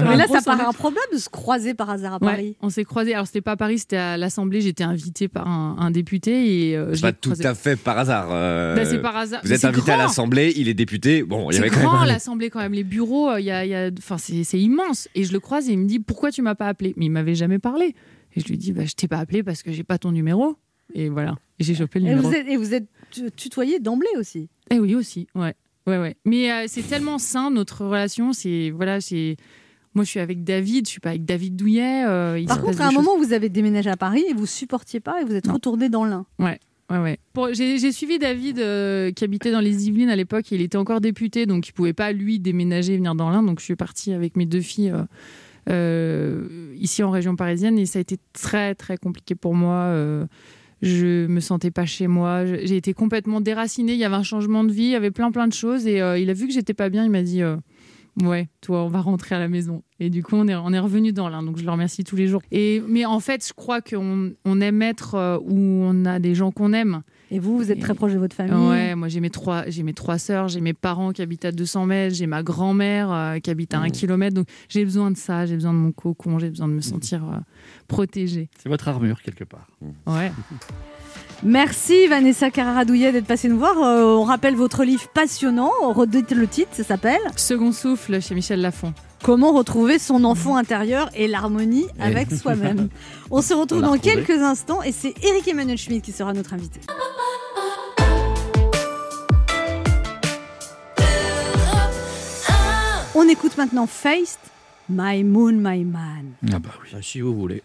Mais là, ça paraît un problème de se croiser par hasard à Ouais, Paris. on s'est croisés. Alors, c'était pas à Paris, c'était à l'Assemblée. J'étais invitée par un, un député et euh, je Pas tout croisé. à fait par hasard. euh, Bah, c'est par hasard. Vous êtes invité à l'Assemblée, il est député. Bon, il y C'est avait quand grand même. l'Assemblée quand même, les bureaux, euh, il y a, il y a- enfin c'est immense. Et je le croise et il me dit pourquoi tu m'as pas appelé? Mais il m'avait jamais parlé. Et je lui dis bah je t'ai pas appelé parce que j'ai pas ton numéro. Et voilà. J'ai chopé le Et numéro. vous êtes, et vous êtes tu- tutoyé d'emblée aussi. Eh oui aussi, ouais, ouais, ouais. Mais euh, c'est tellement sain notre relation. C'est voilà, c'est moi je suis avec David, je suis pas avec David Douillet. euh, il Par contre, à un choses- moment, vous avez déménagé à Paris et vous supportiez pas et vous êtes Non. retourné dans l'Ain. Ouais, ouais. Pour- J'ai j'ai suivi David euh, qui habitait dans les Yvelines à l'époque. Il était encore député, donc il pouvait pas lui déménager et venir dans l'Ain. Donc je suis partie avec mes deux filles ici en région parisienne et ça a été très très compliqué pour moi. Je me sentais pas chez moi. J'ai été complètement déracinée. Il y avait un changement de vie, il y avait plein plein de choses et euh, il a vu que j'étais pas bien. Il m'a dit. euh, Ouais, toi, on va rentrer à la maison. Et du coup, on est, on est revenu dans l'Ain, donc je le remercie tous les jours. Et, mais en fait, je crois qu'on on aime être euh, où on a des gens qu'on aime. Et vous, vous êtes très proche de votre famille? Ouais, moi j'ai mes trois, j'ai mes trois sœurs, j'ai mes parents qui habitent à 200 mètres, j'ai ma grand-mère euh, qui habite à un kilomètre. Donc j'ai besoin de ça, j'ai besoin de mon cocon, j'ai besoin de me sentir euh, protégée. C'est votre armure quelque part. Ouais. Merci Vanessa Carradouillet d'être passée nous voir. Euh, on rappelle votre livre passionnant. Redites le titre, ça s'appelle Second souffle chez Michel Lafon. Comment retrouver son enfant intérieur et l'harmonie avec soi-même. On se retrouve On dans retrouvé. quelques instants et c'est Eric Emmanuel Schmidt qui sera notre invité. On écoute maintenant Faced, My Moon, My Man. Ah bah oui. Ah, si vous voulez.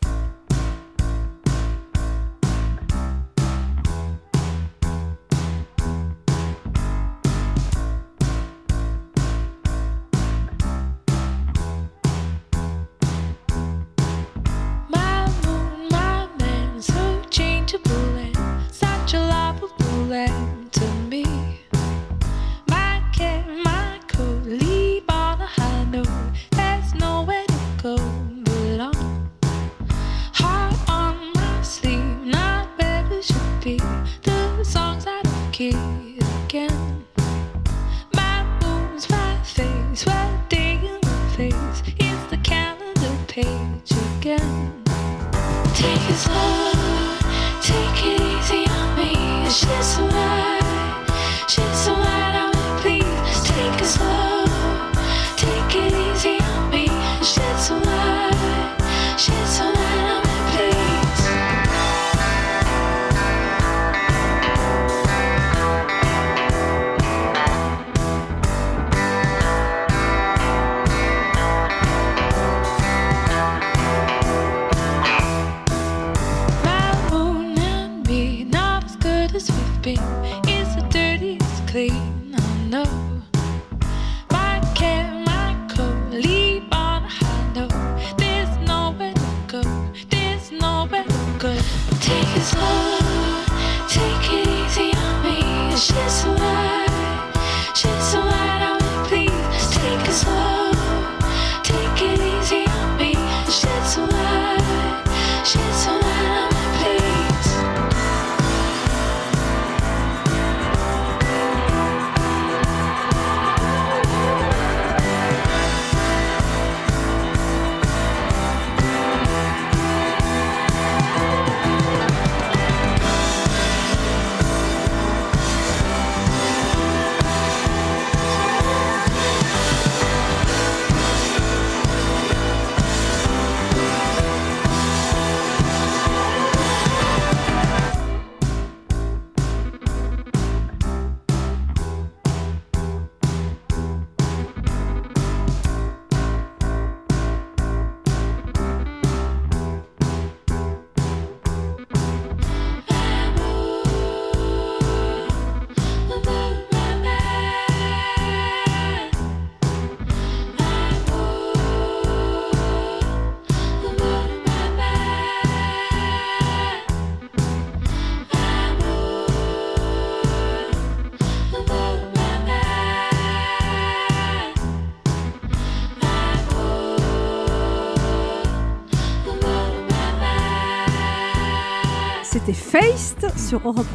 Sur Europe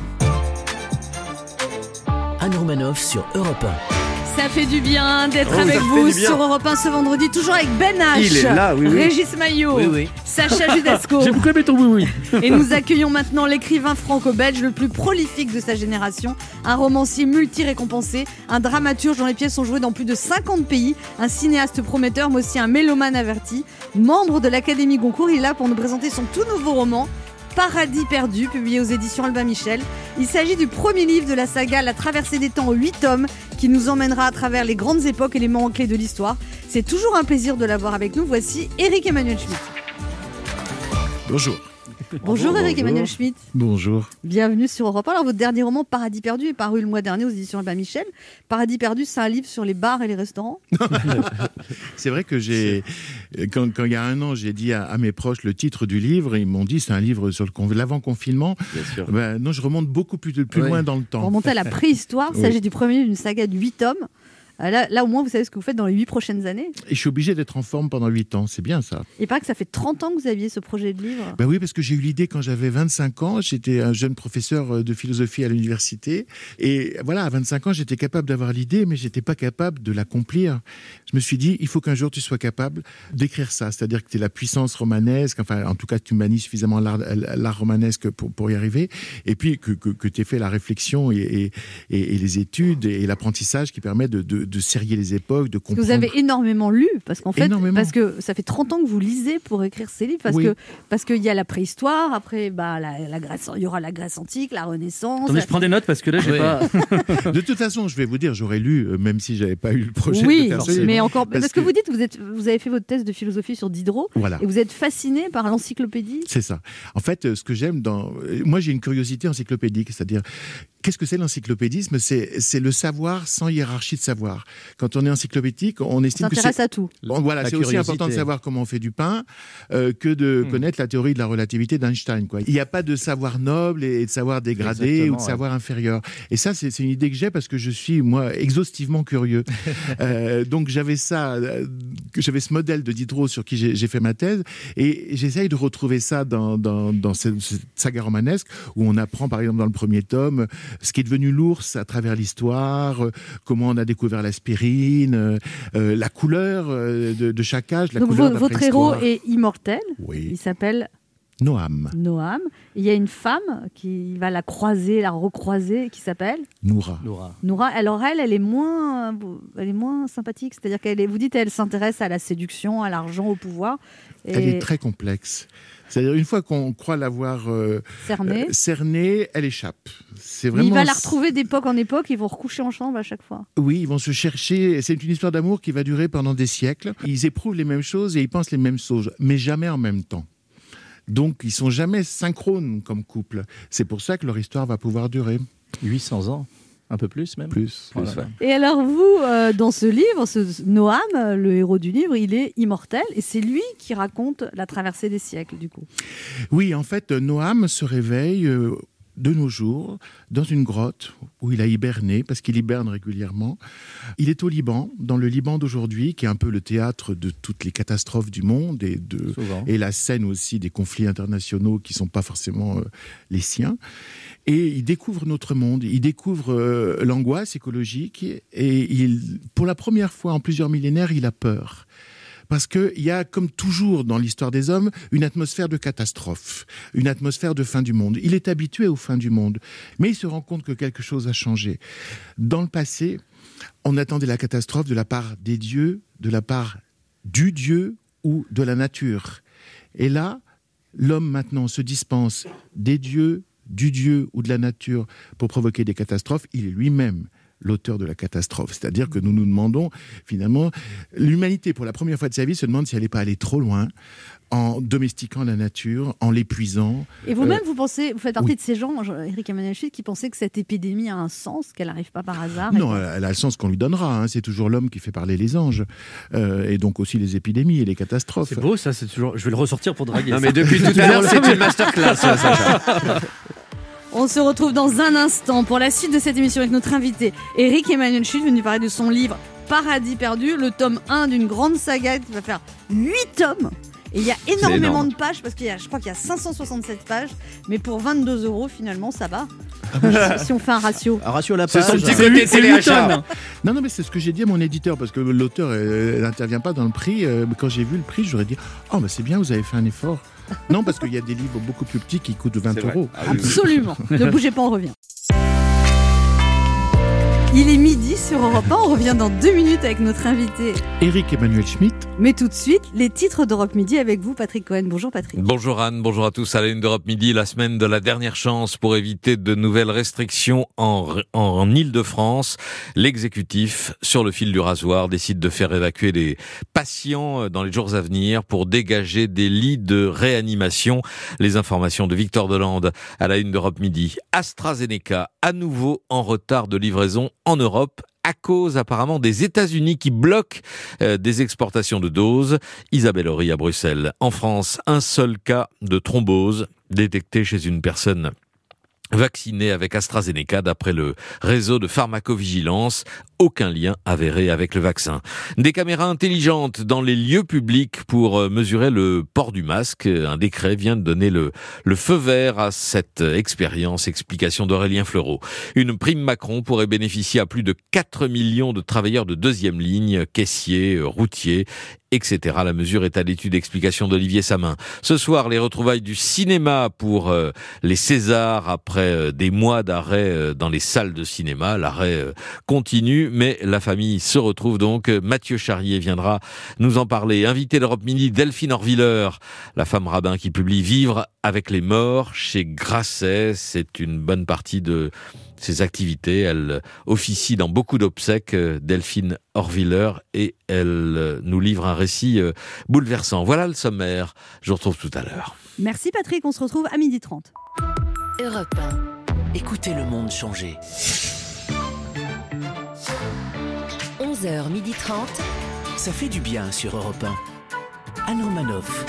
Anne Romanoff sur Europe 1. 1. Ça fait du bien d'être Oh, avec vous sur Europe 1 ce vendredi, toujours avec Ben H, Il est là, oui, oui. Régis Maillot, Oui, oui. Sacha Judasco. J'ai beaucoup aimé ton oui, oui. Et nous accueillons maintenant l'écrivain franco-belge le plus prolifique de sa génération, un romancier multi-récompensé, un dramaturge dont les pièces sont jouées dans plus de 50 pays, un cinéaste prometteur, mais aussi un mélomane averti. Membre de l'Académie Goncourt, il est là pour nous présenter son tout nouveau roman. Paradis perdu, publié aux éditions Albin Michel. Il s'agit du premier livre de la saga La traversée des temps en 8 tomes qui nous emmènera à travers les grandes époques et les moments clés de l'histoire. C'est toujours un plaisir de l'avoir avec nous. Voici Eric Emmanuel Schmitt. Bonjour. Bonjour, Eric Emmanuel Schmitt. Bonjour. Bienvenue sur Europe 1. Alors, votre dernier roman, Paradis perdu, est paru le mois dernier aux éditions Albin Michel. Paradis perdu, c'est un livre sur les bars et les restaurants. C'est vrai que j'ai, quand, quand il y a un an, j'ai dit à, à mes proches le titre du livre, ils m'ont dit c'est un livre sur le con- l'avant-confinement. Bien sûr. Ben, non, je remonte beaucoup plus, plus Ouais. loin dans le temps. remonter à la préhistoire, il Oui. s'agit du premier d'une saga de 8 tomes. Euh, Là, là, au moins, vous savez ce que vous faites dans les 8 prochaines années. Et je suis obligé d'être en forme pendant 8 ans, c'est bien ça. Il paraît que ça fait 30 ans que vous aviez ce projet de livre. Ben oui, parce que j'ai eu l'idée quand j'avais 25 ans. J'étais un jeune professeur euh, de philosophie à l'université. Et voilà, à 25 ans, j'étais capable d'avoir l'idée, mais j'étais pas capable de l'accomplir. Je me suis dit, il faut qu'un jour tu sois capable d'écrire ça. C'est-à-dire que tu es la puissance romanesque, enfin, en tout cas, tu manies suffisamment l'art l'art romanesque pour, pour y arriver. Et puis, que, que, que tu aies fait la réflexion et, et, et- et les études et, l'apprentissage qui permet de, de, de serrer les époques, de comprendre. vous avez énormément lu, parce qu'en fait, Énormément. parce que ça fait 30 ans que vous lisez pour écrire ces livres, parce Oui. que parce qu'il y a la préhistoire, après bah la, la Grèce, il y aura la Grèce antique, la Renaissance. Attendez, je prends des notes parce que là, j'ai Oui. pas. De toute façon, je vais vous dire, j'aurais lu, euh, même si j'avais pas eu le projet oui, de faire mais encore parce, Parce que, que- vous dites, vous êtes, vous avez fait votre thèse de philosophie sur Diderot Voilà. et vous êtes fasciné par l'encyclopédie? C'est ça. En fait, euh, ce que j'aime dans. euh, Moi, j'ai une curiosité encyclopédique, c'est-à-dire, qu'est-ce que c'est l'encyclopédisme? C'est c'est le savoir sans hiérarchie de savoir. Quand on est encyclopédique, on On estime que s'intéresse c'est. à tout. Bon, voilà, La c'est aussi important de savoir comment on fait du pain euh, que de Hmm. connaître la théorie de la relativité d'Einstein. quoi. Il n'y a pas de savoir noble et de savoir dégradé Exactement, ou de ouais. savoir inférieur. Et ça, c'est c'est une idée que j'ai parce que je suis, moi, exhaustivement curieux. Euh, donc, j'avais ça, euh, que j'avais ce modèle de Diderot sur qui j'ai j'ai fait ma thèse et j'essaye de retrouver ça dans, dans, dans cette saga romanesque où on apprend, par exemple, dans le premier tome, ce qui est devenu l'ours à travers l'histoire, euh, comment on a découvert l'aspirine, euh, euh, la couleur euh, de, de chaque âge, la Donc couleur vo- votre héros est immortel. Il Oui, s'appelle Noam, Noam. Il y a une femme qui va la croiser, la recroiser, qui s'appelle Noura. Laura. Noura. Alors elle, elle est moins, elle est moins sympathique. C'est-à-dire qu'elle est, vous dites, elle s'intéresse à la séduction, à l'argent, au pouvoir. Et Elle est très complexe. C'est-à-dire, une fois qu'on croit l'avoir euh, cernée. euh, cernée, elle échappe. C'est vraiment. il va la retrouver d'époque en époque. Ils vont recoucher ensemble à chaque fois. Oui, ils vont se chercher. C'est une histoire d'amour qui va durer pendant des siècles. Ils éprouvent les mêmes choses et ils pensent les mêmes choses, mais jamais en même temps. Donc, ils sont jamais synchrones comme couple. C'est pour ça que leur histoire va pouvoir durer. 800 ans, un peu plus même. Plus. Voilà. Et alors vous, euh, dans ce livre, ce Noam, le héros du livre, il est immortel et c'est lui qui raconte la traversée des siècles du coup. Oui, en fait, Noam se réveille euh, de nos jours dans une grotte où il a hiberné, parce qu'il hiberne régulièrement. Il est au Liban, dans le Liban d'aujourd'hui, qui est un peu le théâtre de toutes les catastrophes du monde et, de, Souvent. et la scène aussi des conflits internationaux qui ne sont pas forcément euh, les siens. Et il découvre notre monde, il découvre euh, l'angoisse écologique et il, pour la première fois en plusieurs millénaires, il a peur. Parce qu'il y a, comme toujours dans l'histoire des hommes, une atmosphère de catastrophe, une atmosphère de fin du monde. Il est habitué aux fins du monde, mais il se rend compte que quelque chose a changé. Dans le passé, on attendait la catastrophe de la part des dieux, de la part du Dieu ou de la nature. Et là, l'homme maintenant se dispense des dieux, du Dieu ou de la nature pour provoquer des catastrophes. Il est lui-même l'auteur de la catastrophe. C'est-à-dire que nous nous demandons, finalement, l'humanité, pour la première fois de sa vie, se demande si elle n'est pas allée trop loin en domestiquant la nature, en l'épuisant. Et vous-même, Euh, vous pensez, vous faites partie oui. de ces gens, Eric Emmanuel Schmitt, qui pensaient que cette épidémie a un sens, qu'elle n'arrive pas par hasard. Non, elle, a le sens qu'on lui donnera. hein. C'est toujours l'homme qui fait parler les anges. Euh, et donc aussi les épidémies et les catastrophes. C'est beau, ça, c'est toujours. Je vais le ressortir pour draguer. Non, mais depuis tout à l'heure, c'est une masterclass, ça, Sacha. On se retrouve dans un instant pour la suite de cette émission avec notre invité Eric Emmanuel Schmitt, venu parler de son livre Paradis perdu, le tome 1 d'une grande saga qui va faire 8 tomes. Et il y a énormément énorme. de pages, parce qu'il y a, je crois qu'il y a 567 pages, mais pour 22 euros finalement, ça va. si on fait un ratio. Un ratio à la C'est page. son petit C'est. Non, non, mais c'est ce que j'ai dit à mon éditeur, parce que l'auteur n'intervient pas dans le prix. Euh, mais quand j'ai vu le prix, j'aurais dit Oh, bah, c'est bien, vous avez fait un effort. non, parce qu'il y a des livres beaucoup plus petits qui coûtent 20 C'est vrai. euros. Ah oui, oui. Absolument. ne bougez pas, on revient. Il est midi sur Europe 1, on revient dans deux minutes avec notre invité. Eric Emmanuel Schmitt, Mais tout de suite, les titres d'Europe Midi avec vous, Patrick Cohen. Bonjour Patrick. Bonjour Anne, bonjour à tous. À la une d'Europe Midi, la semaine de la dernière chance pour éviter de nouvelles restrictions en, en, Ile-de-France. L'exécutif, sur le fil du rasoir, décide de faire évacuer les patients euh, dans les jours à venir pour dégager des lits de réanimation. Les informations de Victor Delande à la une d'Europe Midi. AstraZeneca, à nouveau en retard de livraison en Europe à cause apparemment des États-Unis qui bloquent euh, des exportations de doses. Isabelle Horry à Bruxelles. En France, un seul cas de thrombose détecté chez une personne vaccinée avec AstraZeneca d'après le réseau de pharmacovigilance. Aucun lien avéré avec le vaccin. Des caméras intelligentes dans les lieux publics pour euh, mesurer le port du masque. Un décret vient de donner le, feu vert à cette expérience. Explication d'Aurélien Fleureau. Une prime Macron pourrait bénéficier à plus de 4 millions de travailleurs de deuxième ligne, caissiers, routiers, etc. La mesure est à l'étude explication d'Olivier Samin. Ce soir, les retrouvailles du cinéma pour euh, les Césars après euh, des mois d'arrêt euh, dans les salles de cinéma. L'arrêt continue, mais la famille se retrouve donc. Mathieu Charrier viendra nous en parler. Invité d'Europe Mini, Delphine Orviller, la femme rabbin qui publie Vivre avec les morts chez Grasset. C'est une bonne partie de ses activités. Elle officie dans beaucoup d'obsèques, euh, Delphine Orviller, et elle euh, nous livre un récit euh, bouleversant. Voilà le sommaire. Je vous retrouve tout à l'heure. Merci Patrick, on se retrouve à midi 30. Europe 1. Écoutez le monde changer. 11h30. Ça fait du bien sur Europe 1. Anne Romanoff.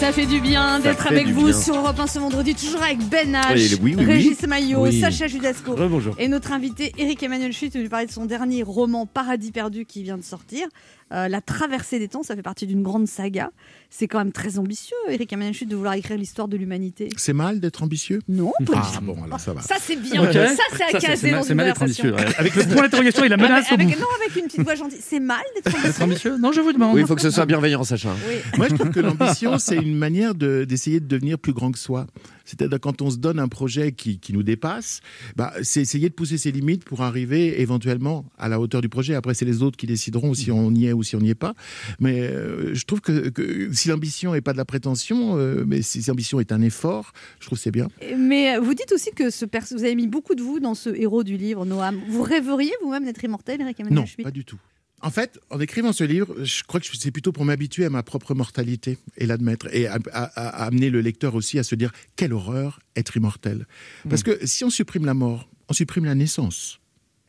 Ça fait du bien d'être avec vous bien. sur Europe 1 ce vendredi, toujours avec Ben H, Oui, oui, oui, Régis Maillot, Oui. Sacha Judasco et notre invité Eric Emmanuel Schmitt nous parler de son dernier roman Paradis perdu qui vient de sortir. Euh, la traversée des temps, ça fait partie d'une grande saga. C'est quand même très ambitieux, Eric Schmitt, de vouloir écrire l'histoire de l'humanité. c'est mal d'être ambitieux? Non, pas du Ah bon, alors ça va. Ça c'est bien, ça c'est à c'est- caser c'est dans mal- c'est une mal d'être ambitieux. ouais. Avec le point d'interrogation et la menace Avec- au bout. avec- non, avec une petite voix gentille. C'est mal d'être D'être ambitieux. ambitieux Non, je vous demande. Oui, il faut que ce soit bienveillant, Sacha. Oui. Moi, je trouve que l'ambition, c'est une manière de- d'essayer de, devenir plus grand que soi. C'est-à-dire quand on se donne un projet qui, qui nous dépasse, bah, c'est essayer de pousser ses limites pour arriver éventuellement à la hauteur du projet. Après, c'est les autres qui décideront si on y est ou si on n'y est pas. Mais euh, je trouve que, que si l'ambition n'est pas de la prétention, euh, mais si l'ambition est un effort, je trouve que c'est bien. Mais vous dites aussi que ce vous avez mis beaucoup de vous dans ce héros du livre, Noam. Vous rêveriez vous-même d'être immortel, Eric Emmanuel Non, Schmitt pas du tout. En fait, en écrivant ce livre, je crois que c'est plutôt pour m'habituer à ma propre mortalité et l'admettre, et à, à- à amener le lecteur aussi à se dire quelle horreur être immortel. Parce que si on supprime la mort, on supprime la naissance.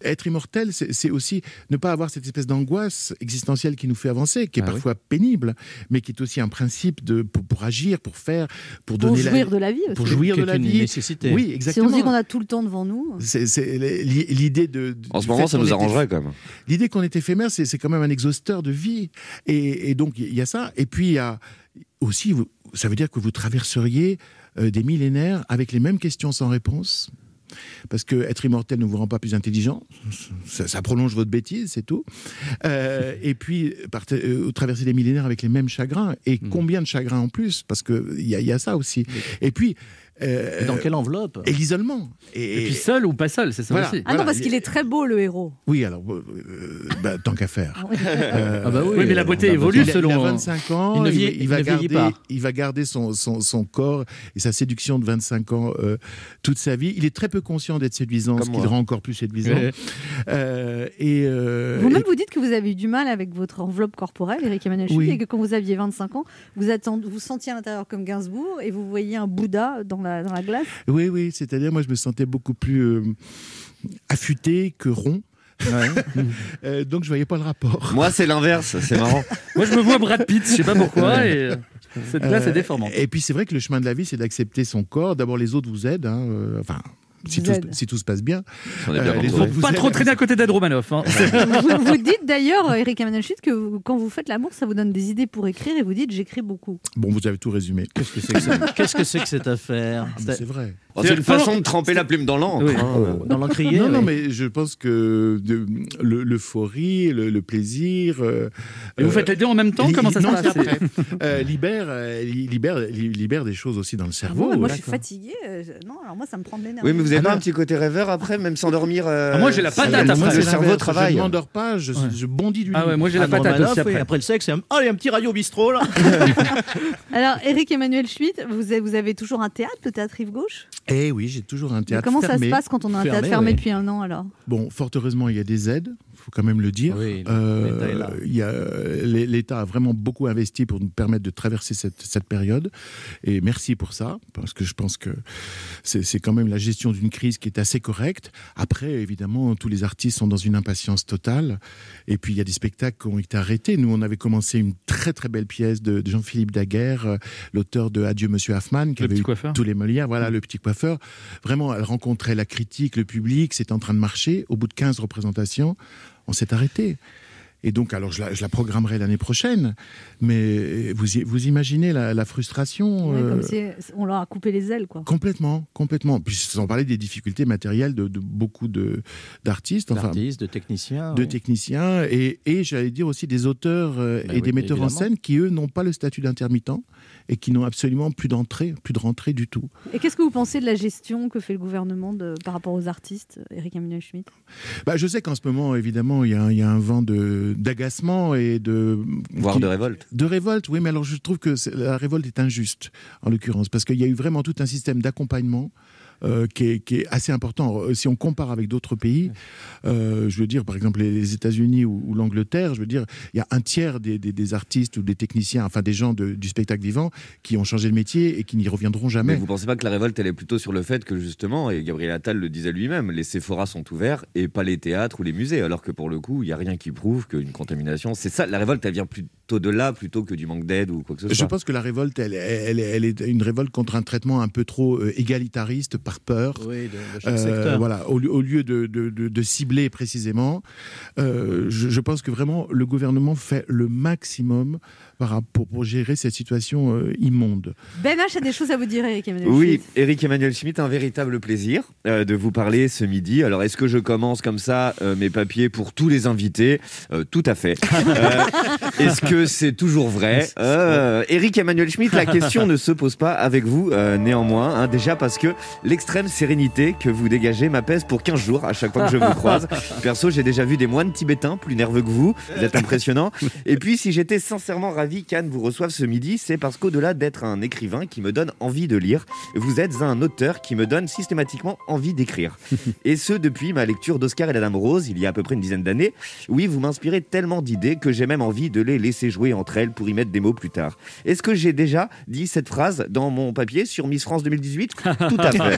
Être immortel, c'est aussi ne pas avoir cette espèce d'angoisse existentielle qui nous fait avancer, qui est Ah oui. parfois pénible, mais qui est aussi un principe de, pour, pour agir, pour faire, pour, Pour donner jouir de la vie aussi. Pour jouir de la une vie. nécessité. Oui, Si exactement. on se dit qu'on a tout le temps devant nous. C'est c'est l'i- l'idée de. de- En ce moment, ça nous arrangerait quand même. L'idée qu'on est éphémère, c'est c'est quand même un exhausteur de vie. Et, et donc, il y a ça. Et puis, il y a aussi, ça veut dire que vous traverseriez euh, des millénaires avec les mêmes questions sans réponse. Parce que être immortel ne vous rend pas plus intelligent, ça, ça prolonge votre bêtise, c'est tout. Euh, et puis, euh, traverser des millénaires avec les mêmes chagrins. Et Hmm. combien de chagrins en plus? Parce qu'il y, y a ça aussi. Et puis. Euh, Et dans quelle enveloppe Et l'isolement. Et puis seul ou pas seul, c'est ça Voilà. aussi. Ah non, parce qu'il est très beau, le héros. Oui, alors, euh, euh, bah, tant qu'à faire. Euh, Ah bah oui, Oui, mais la beauté euh, évolue il, a, selon. il a euh, 25 ans, il ne il, vieillit- il va ne garder, pas. il va garder son, son, son corps et sa séduction de 25 ans euh, toute sa vie. Il est très peu conscient d'être séduisant, Comme ce qui le rend encore plus séduisant. Ouais. Euh, et, euh, Vous-même, et- vous dites que vous avez eu du mal avec votre enveloppe corporelle, Eric Emmanuel Oui. et que quand vous aviez 25 ans, vous, attend- vous sentiez à l'intérieur comme Gainsbourg et vous voyiez un Bouddha dans la, dans la glace. oui, oui, c'est-à-dire moi je me sentais beaucoup plus euh, affûté que rond. Euh, donc je voyais pas le rapport. Moi, c'est l'inverse, c'est marrant. Moi, je me vois Brad Pitt, je sais pas pourquoi, et euh, cette glace Euh, est déformante. Et puis c'est vrai que le chemin de la vie, c'est d'accepter son corps. D'abord, les autres vous aident. hein, enfin, si tout, se- aident. si tout se passe bien. On est bien Euh, les entouré. autres vous Pas trop traîner à côté d'Ed Romanoff. hein. vous, vous dites d'ailleurs, Eric Emmanuel Schmitt, que vous- quand vous faites l'amour, ça vous donne des idées pour écrire et vous dites j'écris beaucoup. Bon, vous avez tout résumé. Qu'est-ce que c'est que, cette affaire Ah, c'est vrai. Oh, c'est une façon de tremper la plume dans l'encre. Oui. hein. Dans l'encrier Non, non, mais je pense que l'euphorie, le, le plaisir. euh, Et vous euh, faites les deux en même temps li- Comment ça se passe après. Euh, libère, euh, li- libère, li- libère des choses aussi dans le cerveau. moi, moi, je suis fatiguée. euh, Non, alors moi, ça me prend de l'énergie. Vous avez Ah pas non. un petit côté rêveur après, même s'endormir euh, Ah, moi, j'ai la patate le- après. Le cerveau travaille. Je ne m'endors pas, je, Ouais. je bondis du Ah lit. ouais, moi j'ai la patate aussi après. après le sexe, c'est un... Il y a un petit radio bistrot là Alors, Eric Emmanuel Schmitt, vous avez, vous avez toujours un théâtre, le théâtre Rive Gauche? Eh oui, j'ai toujours un Mais théâtre Comment ça se passe quand on a un Fermé, théâtre fermé depuis un an alors? Bon, fort heureusement, il y a des aides, faut quand même le dire. Oui, Euh, l'État a- a vraiment beaucoup investi pour nous permettre de traverser cette, cette période. Et merci pour ça, parce que je pense que c'est quand même la gestion d'une crise qui est assez correcte. Après, évidemment, tous les artistes sont dans une impatience totale. Et puis, il y a des spectacles qui ont été arrêtés. Nous, on avait commencé une très, très belle pièce de, de Jean-Philippe Daguerre, euh, l'auteur de Adieu, Monsieur Hoffman, qui Le avait eu coiffeur. tous les Molières. Voilà, le petit coiffeur. Vraiment, elle rencontrait la critique, le public, c'est en train de marcher. Au bout de 15 représentations, on s'est arrêté. Et donc, alors, je la, je la programmerai l'année prochaine. Mais vous, y- vous imaginez la, la frustration Ouais, euh, Comme si on leur a coupé les ailes, quoi. Complètement, complètement. Puis sans parler des difficultés matérielles de, de beaucoup de d'artistes, enfin D'artistes, de techniciens. de oui. techniciens et, et j'allais dire aussi des auteurs euh, Ben et oui, des metteurs en scène qui eux n'ont pas le statut d'intermittent et qui n'ont absolument plus d'entrée, plus de rentrée du tout. Et qu'est-ce que vous pensez de la gestion que fait le gouvernement de- par rapport aux artistes, Eric Emmanuel Schmitt Bah, je sais qu'en ce moment, évidemment, il y a, un- il y a un vent de d'agacement et de Voire qui- de révolte. De révolte, oui, mais alors je trouve que la révolte est injuste, en l'occurrence, parce qu'il y a eu vraiment tout un système d'accompagnement. Euh, qui, est, qui est assez important. Euh, Si on compare avec d'autres pays, euh, je veux dire, par exemple, les, États-Unis ou, ou l'Angleterre, je veux dire, il y a un tiers des, des- des artistes ou des techniciens, enfin des gens de- du spectacle vivant, qui ont changé de métier et qui n'y reviendront jamais. Mais vous pensez pas que la révolte, elle est plutôt sur le fait que justement, et Gabriel Attal le disait lui-même, les Sephora sont ouverts et pas les théâtres ou les musées, alors que pour le coup, il y a rien qui prouve qu'une contamination, c'est ça. La révolte, elle vient plutôt de là plutôt que du manque d'aide ou quoi que ce Je soit. pense que la révolte, elle, elle, elle est une révolte contre un traitement un peu trop euh, égalitariste par peur. Oui, de, de chaque Euh, secteur. voilà, au, lieu- au lieu de, de- de- de cibler précisément, euh, je, je pense que vraiment le gouvernement fait le maximum pour gérer cette situation euh, immonde. Ben H a des choses à vous dire, Eric Emmanuel Oui, Schmitt. Eric Emmanuel Schmitt, un véritable plaisir euh, de vous parler ce midi. Alors, est-ce que je commence comme ça euh, mes papiers pour tous les invités? Euh, Tout à fait. Euh, est-ce que que c'est toujours vrai? Euh, Eric Emmanuel Schmitt, la question ne se pose pas avec vous, euh, néanmoins. hein, déjà parce que l'extrême sérénité que vous dégagez m'apaise pour 15 jours à chaque fois que je vous croise. Perso, j'ai déjà vu des moines tibétains plus nerveux que vous. Vous êtes impressionnant. Et puis, si j'étais sincèrement ravi qu'Anne vous reçoive ce midi, c'est parce qu'au-delà d'être un écrivain qui me donne envie de lire, vous êtes un auteur qui me donne systématiquement envie d'écrire. Et ce, depuis ma lecture d'Oscar et la Dame Rose, il y a à peu près une dizaine d'années. Oui, vous m'inspirez tellement d'idées que j'ai même envie de les laisser jouer entre elles pour y mettre des mots plus tard. Est-ce que j'ai déjà dit cette phrase dans mon papier sur Miss France 2018 Tout à fait.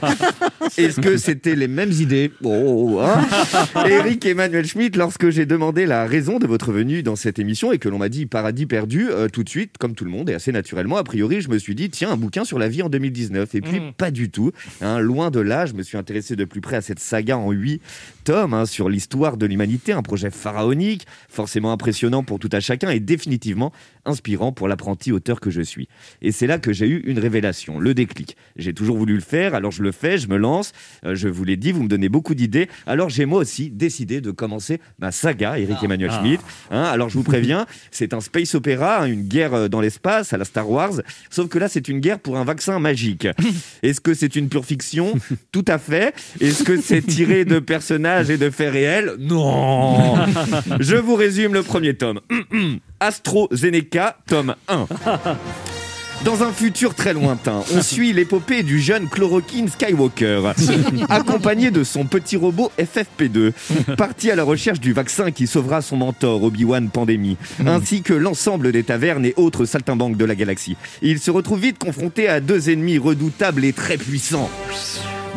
Est-ce que c'était les mêmes idées? Oh, hein Eric Emmanuel Schmitt, lorsque j'ai demandé la raison de votre venue dans cette émission et que l'on m'a dit paradis perdu, euh, tout de suite, comme tout le monde et assez naturellement, a priori, je me suis dit tiens, un bouquin sur la vie en 2019. Et puis, Mm. pas du tout. hein. loin de là, je me suis intéressé de plus près à cette saga en huit tomes hein, sur l'histoire de l'humanité, un projet pharaonique, forcément impressionnant pour tout à chacun et définitivement inspirant pour l'apprenti auteur que je suis. Et c'est là que j'ai eu une révélation, le déclic. J'ai toujours voulu le faire, alors je le fais, je me lance. Euh, je vous l'ai dit, vous me donnez beaucoup d'idées. Alors j'ai moi aussi décidé de commencer ma saga, Eric Emmanuel Ah. Schmitt. Hein, alors je vous préviens, c'est un space opéra, hein, une guerre euh, dans l'espace à la Star Wars. Sauf que là, c'est une guerre pour un vaccin magique. Est-ce que c'est une pure fiction? Tout à fait. Est-ce que c'est tiré de personnages et de faits réels? Non. Je vous résume le premier tome. AstraZeneca, tome 1. Dans un futur très lointain, on suit l'épopée du jeune Chloroquine Skywalker, accompagné de son petit robot FFP2, parti à la recherche du vaccin qui sauvera son mentor Obi-Wan Pandémie, ainsi que l'ensemble des tavernes et autres saltimbanques de la galaxie. Il se retrouve vite confronté à deux ennemis redoutables et très puissants.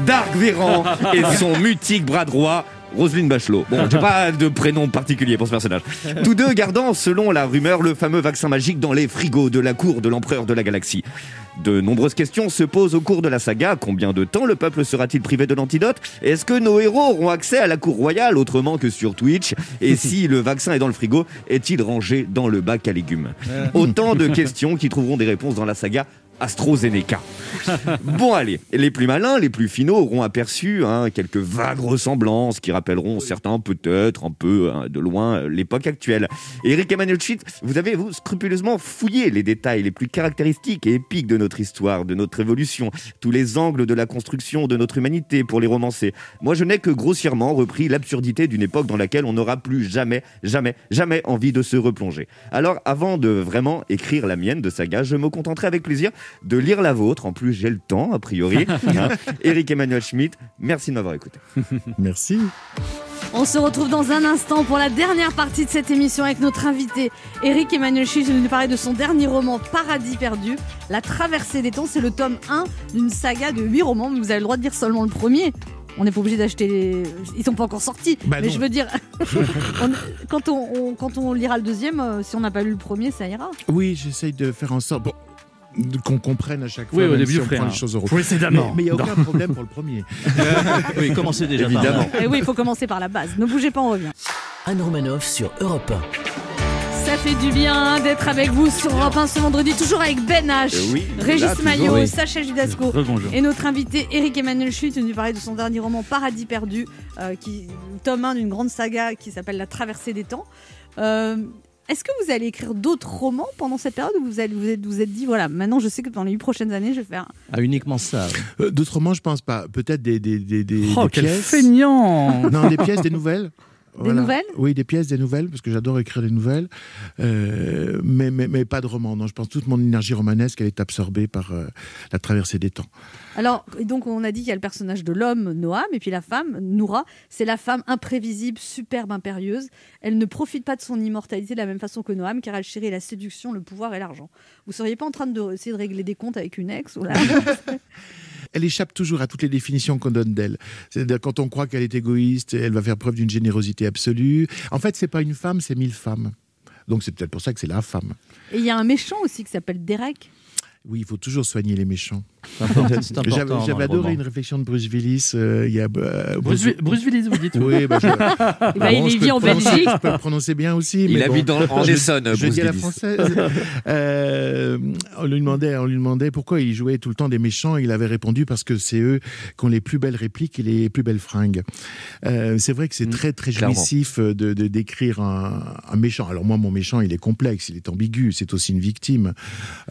Dark Véran et son mutique bras droit, Roselyne Bachelot. Bon, j'ai pas de prénom particulier pour ce personnage. Tous deux gardant, selon la rumeur, le fameux vaccin magique dans les frigos de la cour de l'empereur de la galaxie. De nombreuses questions se posent au cours de la saga. Combien de temps le peuple sera-t-il privé de l'antidote? Est-ce que nos héros auront accès à la cour royale autrement que sur Twitch? Et si le vaccin est dans le frigo, est-il rangé dans le bac à légumes? Autant de questions qui trouveront des réponses dans la saga AstraZeneca. Bon allez, les plus malins, les plus finaux auront aperçu hein, quelques vagues ressemblances qui rappelleront certains peut-être un peu hein, de loin euh, l'époque actuelle. Eric Emmanuel Schmitt, vous avez vous scrupuleusement fouillé les détails les plus caractéristiques et épiques de notre histoire, de notre évolution, tous les angles de la construction de notre humanité pour les romancer. Moi je n'ai que grossièrement repris l'absurdité d'une époque dans laquelle on n'aura plus jamais, jamais, jamais envie de se replonger. Alors avant de vraiment écrire la mienne de saga, je me contenterai avec plaisir de lire la vôtre. En plus, j'ai le temps, a priori. Hein. Eric Emmanuel Schmitt, merci de m'avoir écouté. Merci. On se retrouve dans un instant pour la dernière partie de cette émission avec notre invité Eric Emmanuel Schmitt. Je vais nous parler de son dernier roman Paradis perdu, La traversée des temps. C'est le tome 1 d'une saga de 8 romans. mais Vous avez le droit de lire seulement le premier. On n'est pas obligé d'acheter les. Ils sont pas encore sortis. Bah mais non. je veux dire, on- quand, on, on- quand on lira le deuxième, euh, si on n'a pas lu le premier, ça ira. Oui, j'essaye de faire en sorte bon, qu'on comprenne à chaque Oui, fois, au même début, si on prend un les choses au précédemment. Mais il n'y a aucun Non. problème pour le premier. oui, commencez déjà par Évidemment. Et oui, il faut commencer par la base. Ne bougez pas, on revient. Anne Romanoff sur Europe Ça fait du bien d'être avec vous sur Europe 1 ce vendredi, toujours avec Ben H, Euh, oui, là, Régis toujours, Maillot, oui. Sacha Judasco et notre invité Eric Emmanuel Schmitt qui nous parlait de son dernier roman Paradis perdu, euh, qui tome 1 d'une grande saga qui s'appelle La traversée des temps. Euh, Est-ce que vous allez écrire d'autres romans pendant cette période ou vous êtes, vous êtes, vous êtes dit, voilà, maintenant je sais que dans les 8 prochaines années, je vais faire. Ah, uniquement ça. Euh, D'autres romans, je pense pas. Peut-être des, des, des, des, Oh, des quel pièces. feignant Non, des pièces, des nouvelles. Des nouvelles? Oui, des pièces, des nouvelles, parce que j'adore écrire des nouvelles. Euh, mais, mais, mais pas de romans. Non, je pense que toute mon énergie romanesque, elle est absorbée par euh, la traversée des temps. Alors, donc on a dit qu'il y a le personnage de l'homme, Noam, et puis la femme, Noura. C'est la femme imprévisible, superbe, impérieuse. Elle ne profite pas de son immortalité de la même façon que Noam, car elle chérit la séduction, le pouvoir et l'argent. Vous seriez pas en train de essayer de régler des comptes avec une ex? Ou là Elle échappe toujours à toutes les définitions qu'on donne d'elle. C'est-à-dire quand on croit qu'elle est égoïste, elle va faire preuve d'une générosité absolue. En fait, c'est pas une femme, c'est mille femmes. Donc c'est peut-être pour ça que c'est la femme. Et il y a un méchant aussi qui s'appelle Derek. Oui, il faut toujours soigner les méchants. J'avais le adoré roman. une réflexion de Bruce Willis. euh, il y a, euh, Bruce, Wi- Bruce Willis, vous dites Oui, bah, je, Eh ben, il je vit en Belgique. Je peux le prononcer bien aussi. Il mais habite bon. dans- en Je- Essonne, Je Bruce dis à la française. Euh, on, lui demandait, on lui demandait pourquoi il jouait tout le temps des méchants. Il avait répondu parce que c'est eux qui ont les plus belles répliques et les plus belles fringues. Euh, c'est vrai que c'est très, très clairement. jouissif de, de- d'écrire un, un méchant. Alors moi, mon méchant, il est complexe, il est ambigu. C'est aussi une victime.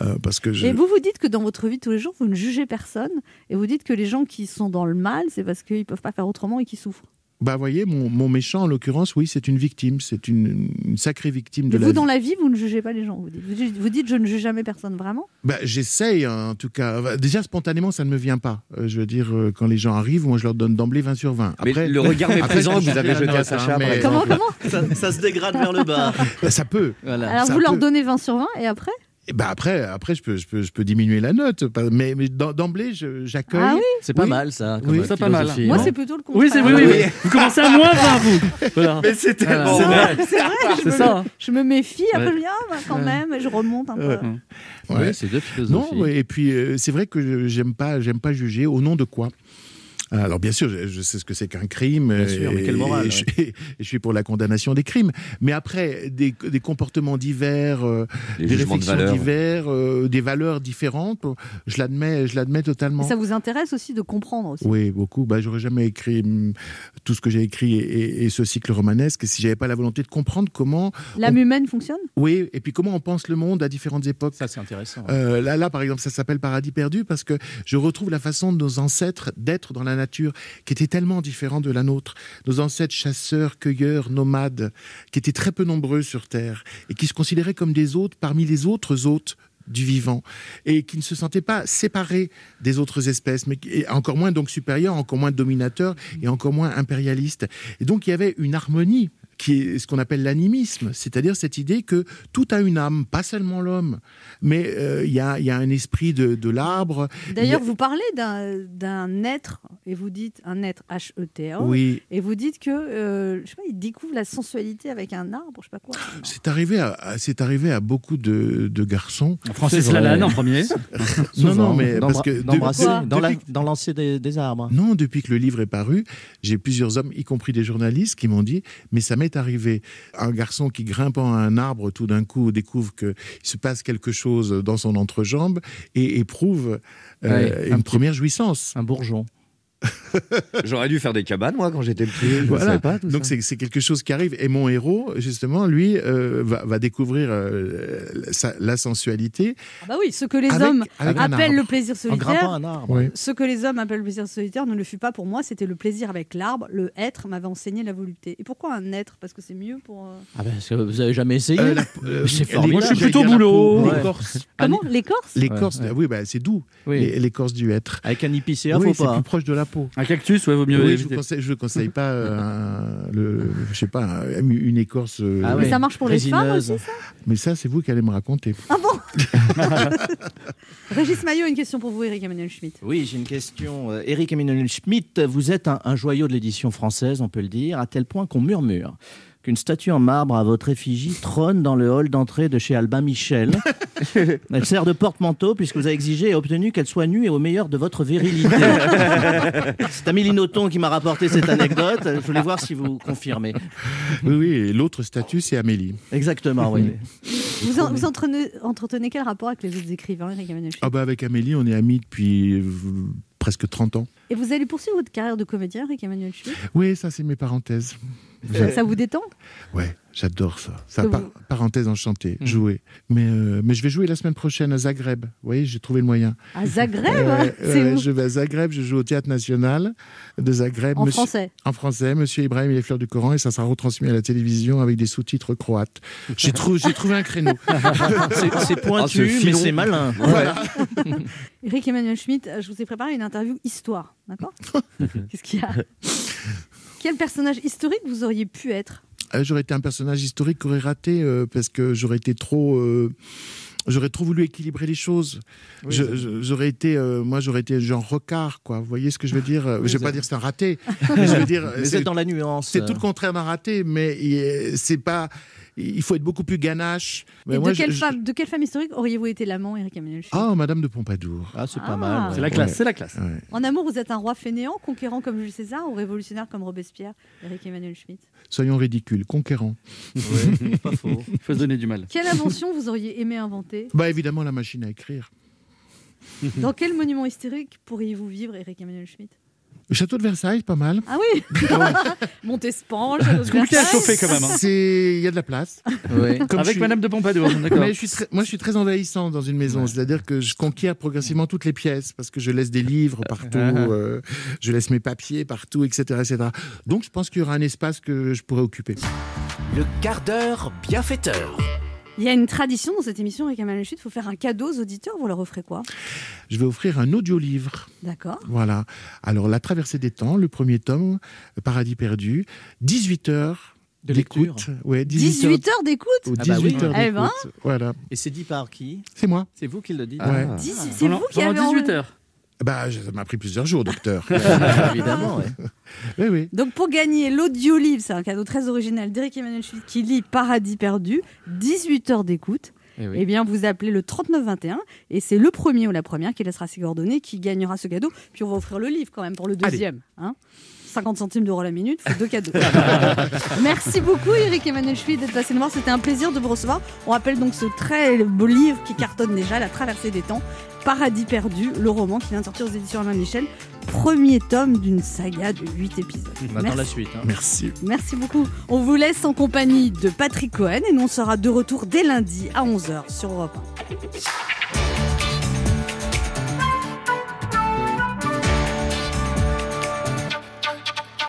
Euh, parce que je... Et vous vous dites que dans votre vie de tous les jours, vous ne jugez personne et vous dites que les gens qui sont dans le mal, c'est parce qu'ils ne peuvent pas faire autrement et qui souffrent. Bah, vous voyez, mon, mon méchant, en l'occurrence, oui, c'est une victime. C'est une, une sacrée victime de Mais la vous, vie. dans la vie, vous ne jugez pas les gens. Vous dites, vous dites, vous dites, je ne juge jamais personne vraiment? Bah, J'essaye, hein, en tout cas. Déjà, spontanément, ça ne me vient pas. Euh, je veux dire, euh, quand les gens arrivent, moi, je leur donne d'emblée 20 sur 20. Mais le regard méprisant que vous avez jeté à Sacha, hein, mais- Comment, comment? Ça, ça se dégrade vers le bas. Bah, Ça peut. Voilà. Alors ça vous leur donnez 20 sur 20 et après? Et bah après, après je, peux, je, peux, je peux diminuer la note. Mais, mais d'em- d'emblée, je- j'accueille. Ah oui C'est pas Oui. mal ça. Oui, comme c'est pas mal. Moi, non c'est plutôt le contraire. Oui, c'est oui, oui, oui. Vous commencez à moins 20, vous. Voilà. Mais c'est tellement C'est vrai. vrai. C'est vrai, je me, ça. je me méfie, après Ouais. ah, bah, quand même, je remonte un peu. Ouais. Ouais, c'est deux philosophies. Non, et puis euh, c'est vrai que je- j'aime pas, j'aime pas juger au nom de quoi. Alors bien sûr, je, je sais ce que c'est qu'un crime. Bien sûr, mais et- quelle morale, et je, et je suis pour la condamnation des crimes. Mais après, des, des comportements divers, euh, des de réflexions valeur. divers, euh, des valeurs différentes, je l'admets, je l'admets Et totalement. ça vous intéresse aussi de comprendre aussi. Oui, beaucoup. Bah, j'aurais jamais écrit hum, tout ce que j'ai écrit et, et ce cycle romanesque si j'avais pas la volonté de comprendre comment. L'âme humaine fonctionne? Oui, et puis comment on pense le monde à différentes époques. Ça, c'est intéressant. Euh, là, là, par exemple, ça s'appelle Paradis perdu parce que je retrouve la façon de nos ancêtres d'être dans la nature qui était tellement différente de la nôtre. Nos ancêtres chasseurs, cueilleurs, nomades, qui étaient très peu nombreux sur Terre et qui se considéraient comme des hôtes parmi les autres hôtes du vivant et qui ne se sentaient pas séparés des autres espèces, mais encore moins donc supérieurs, encore moins dominateurs et encore moins impérialistes. Et donc il y avait une harmonie qui est ce qu'on appelle l'animisme, c'est-à-dire cette idée que tout a une âme, pas seulement l'homme, mais euh, il y, a, il y a un esprit de, de l'arbre. D'ailleurs, a- vous parlez d'un être, et vous dites un être H-E-T-A, Oui. et vous dites que, euh, je sais pas, il découvre la sensualité avec un arbre, je sais pas quoi. C'est arrivé, à, à- c'est arrivé à beaucoup de, de garçons. Francis C'est vrai. Lalanne en premier. Non, non, mais parce que de- dans, la- depuis- dans lancer des, des arbres. Non, depuis que le livre est paru, j'ai plusieurs hommes, y compris des journalistes, qui m'ont dit Mais ça m'est arrivé. Un garçon qui, grimpant à un arbre, tout d'un coup, découvre qu'il se passe quelque chose dans son entrejambe et éprouve euh, Ouais, une première jouissance. Un bourgeon. J'aurais dû faire des cabanes, moi, quand j'étais petit. Je Voilà. savais pas tout Donc c'est c'est quelque chose qui arrive. Et mon héros, justement, lui, euh, va, va découvrir euh, sa- la sensualité. Ah bah oui, ce que les Avec- hommes avec appellent arbre. le plaisir En grimpant solitaire, un arbre. Oui. ce que les hommes appellent le plaisir solitaire ne le fut pas pour moi, c'était le plaisir avec l'arbre, le être m'avait enseigné la volupté. Et pourquoi un être? Parce que c'est mieux pour... euh, Ah ben, parce que vous avez jamais essayé Euh, euh, C'est formidable. Moi, je suis plutôt boulot. Ouais. L'écorce. Comment L'écorce L'écorce, Ouais, ouais. oui, bah, c'est doux. Oui. L'écorce du être. Avec un épicéa, oui, faut c'est pas. plus proche de la peau. Un cactus, ouais, vaut mieux Oui, je éviter. vous conseille, je vous conseille pas euh, un- le, je sais pas, un- une écorce. euh, Ah Mais ça marche pour les femmes Résineuse. aussi, ça? Mais ça, c'est vous qui allez me raconter. Ah bon? Régis Maillot, une question pour vous, Eric Emmanuel Schmitt. Oui, j'ai une question. Euh, Eric Emmanuel Schmitt, vous êtes un, un joyau de l'édition française, on peut le dire, à tel point qu'on murmure qu'une statue en marbre à votre effigie trône dans le hall d'entrée de chez Albin Michel. Elle sert de porte-manteau puisque vous avez exigé et obtenu qu'elle soit nue et au meilleur de votre virilité. C'est Amélie Nothomb qui m'a rapporté cette anecdote. Je voulais voir si vous confirmez. Oui, oui, et l'autre statut, c'est Amélie. Exactement, oui. Vous, en- vous entretenez, entretenez quel rapport avec les autres écrivains, Eric Emmanuel Schmitt Ah bah avec Amélie, on est amis depuis euh, presque 30 ans. Et vous allez poursuivre votre carrière de comédien, Eric Emmanuel Schmitt Oui, ça, c'est mes parenthèses. ça, ça vous détend? Ouais, j'adore ça. Ça, par- vous- parenthèse enchantée, Mhm. jouer. Mais, euh, mais je vais jouer la semaine prochaine à Zagreb. Vous voyez, j'ai trouvé le moyen. À Zagreb où je vais à Zagreb, je joue au Théâtre National de Zagreb. En Monsieur- français En français, Monsieur Ibrahim et les fleurs du Coran, et ça sera retransmis à la télévision avec des sous-titres croates. J'ai trou- j'ai trouvé un créneau. C'est Ah, pointu, ce mais c'est malin. voilà. Eric Emmanuel Schmitt, euh, je vous ai préparé une interview histoire, d'accord? Qu'est-ce qu'il y a? Quel personnage historique vous auriez pu être? Euh, J'aurais été un personnage historique qui aurait raté euh, parce que j'aurais été trop. euh, J'aurais trop voulu équilibrer les choses. Oui, j'aurais été, euh, moi, j'aurais été genre rocard, quoi. Vous voyez ce que je veux dire? Oui, Je vais pas dire que c'est un raté, mais je veux dire, Mais c'est dans la nuance. c'est tout le contraire d'un raté, mais c'est pas. Il faut être beaucoup plus ganache. Mais de, moi, quelle je- femme, de quelle femme historique auriez-vous été l'amant, Eric Emmanuel Schmitt Ah, Madame de Pompadour. Ah, c'est Ah. pas mal. C'est la classe, c'est la classe. Ouais. En amour, vous êtes un roi fainéant, conquérant comme Jules César ou révolutionnaire comme Robespierre, Eric Emmanuel Schmitt? Soyons ridicules, conquérants. Ouais, pas faux. Il faut se donner du mal. Quelle invention vous auriez aimé inventer? Bah évidemment la machine à écrire. Dans quel monument historique pourriez-vous vivre, Eric Emmanuel Schmitt? Le château de Versailles, pas mal. Ah oui Montespan, Château de C'est compliqué à Versailles. chauffer quand même. hein. C'est il y a de la place. Ouais. Comme je Avec suis- Madame de Pompadour, d'accord. Mais je suis très- moi, je suis très envahissant dans une maison. C'est-à-dire que je conquiers progressivement toutes les pièces parce que je laisse des livres partout, euh, je laisse mes papiers partout, etc., etc. Donc, je pense qu'il y aura un espace que je pourrais occuper. Le quart d'heure bienfaiteur. Il y a une tradition dans cette émission, Eric Emmanuel Schmitt, il faut faire un cadeau aux auditeurs, vous leur offrez quoi? Je vais offrir un audiolivre. D'accord. Voilà. Alors, La traversée des temps, le premier tome, Paradis perdu, 18 heures De d'écoute. Ouais, 18 heures d'écoute? Ou Ah bah 18 oui. heures Eh ben. d'écoute. Voilà. Et c'est dit par qui? C'est moi. C'est vous qui le dites Ouais. Ah. Ah. C'est vous qui avez pendant 18 enlevé- heures. Bah, je- ça m'a pris plusieurs jours, docteur. Évidemment, ouais. oui, oui. Donc pour gagner l'audio-livre, c'est un cadeau très original d'Eric Emmanuel Schmitt qui lit Paradis perdu, 18 heures d'écoute. Eh oui. Eh bien, vous appelez le 3921 et c'est le premier ou la première qui laissera ses coordonnées qui gagnera ce cadeau. Puis on va offrir le livre quand même pour le deuxième. Hein 50 centimes d'euros la minute, faut deux cadeaux. Merci beaucoup Eric Emmanuel Schmitt d'être passé nous voir. C'était un plaisir de vous recevoir. On rappelle donc ce très beau livre qui cartonne déjà, La traversée des temps, Paradis perdu, le roman qui vient de sortir aux éditions Alain Michel. Premier tome d'une saga de 8 épisodes. On attend Merci. la suite. hein. Merci. Merci beaucoup. On vous laisse en compagnie de Patrick Cohen et nous on sera de retour dès lundi à 11h sur Europe 1.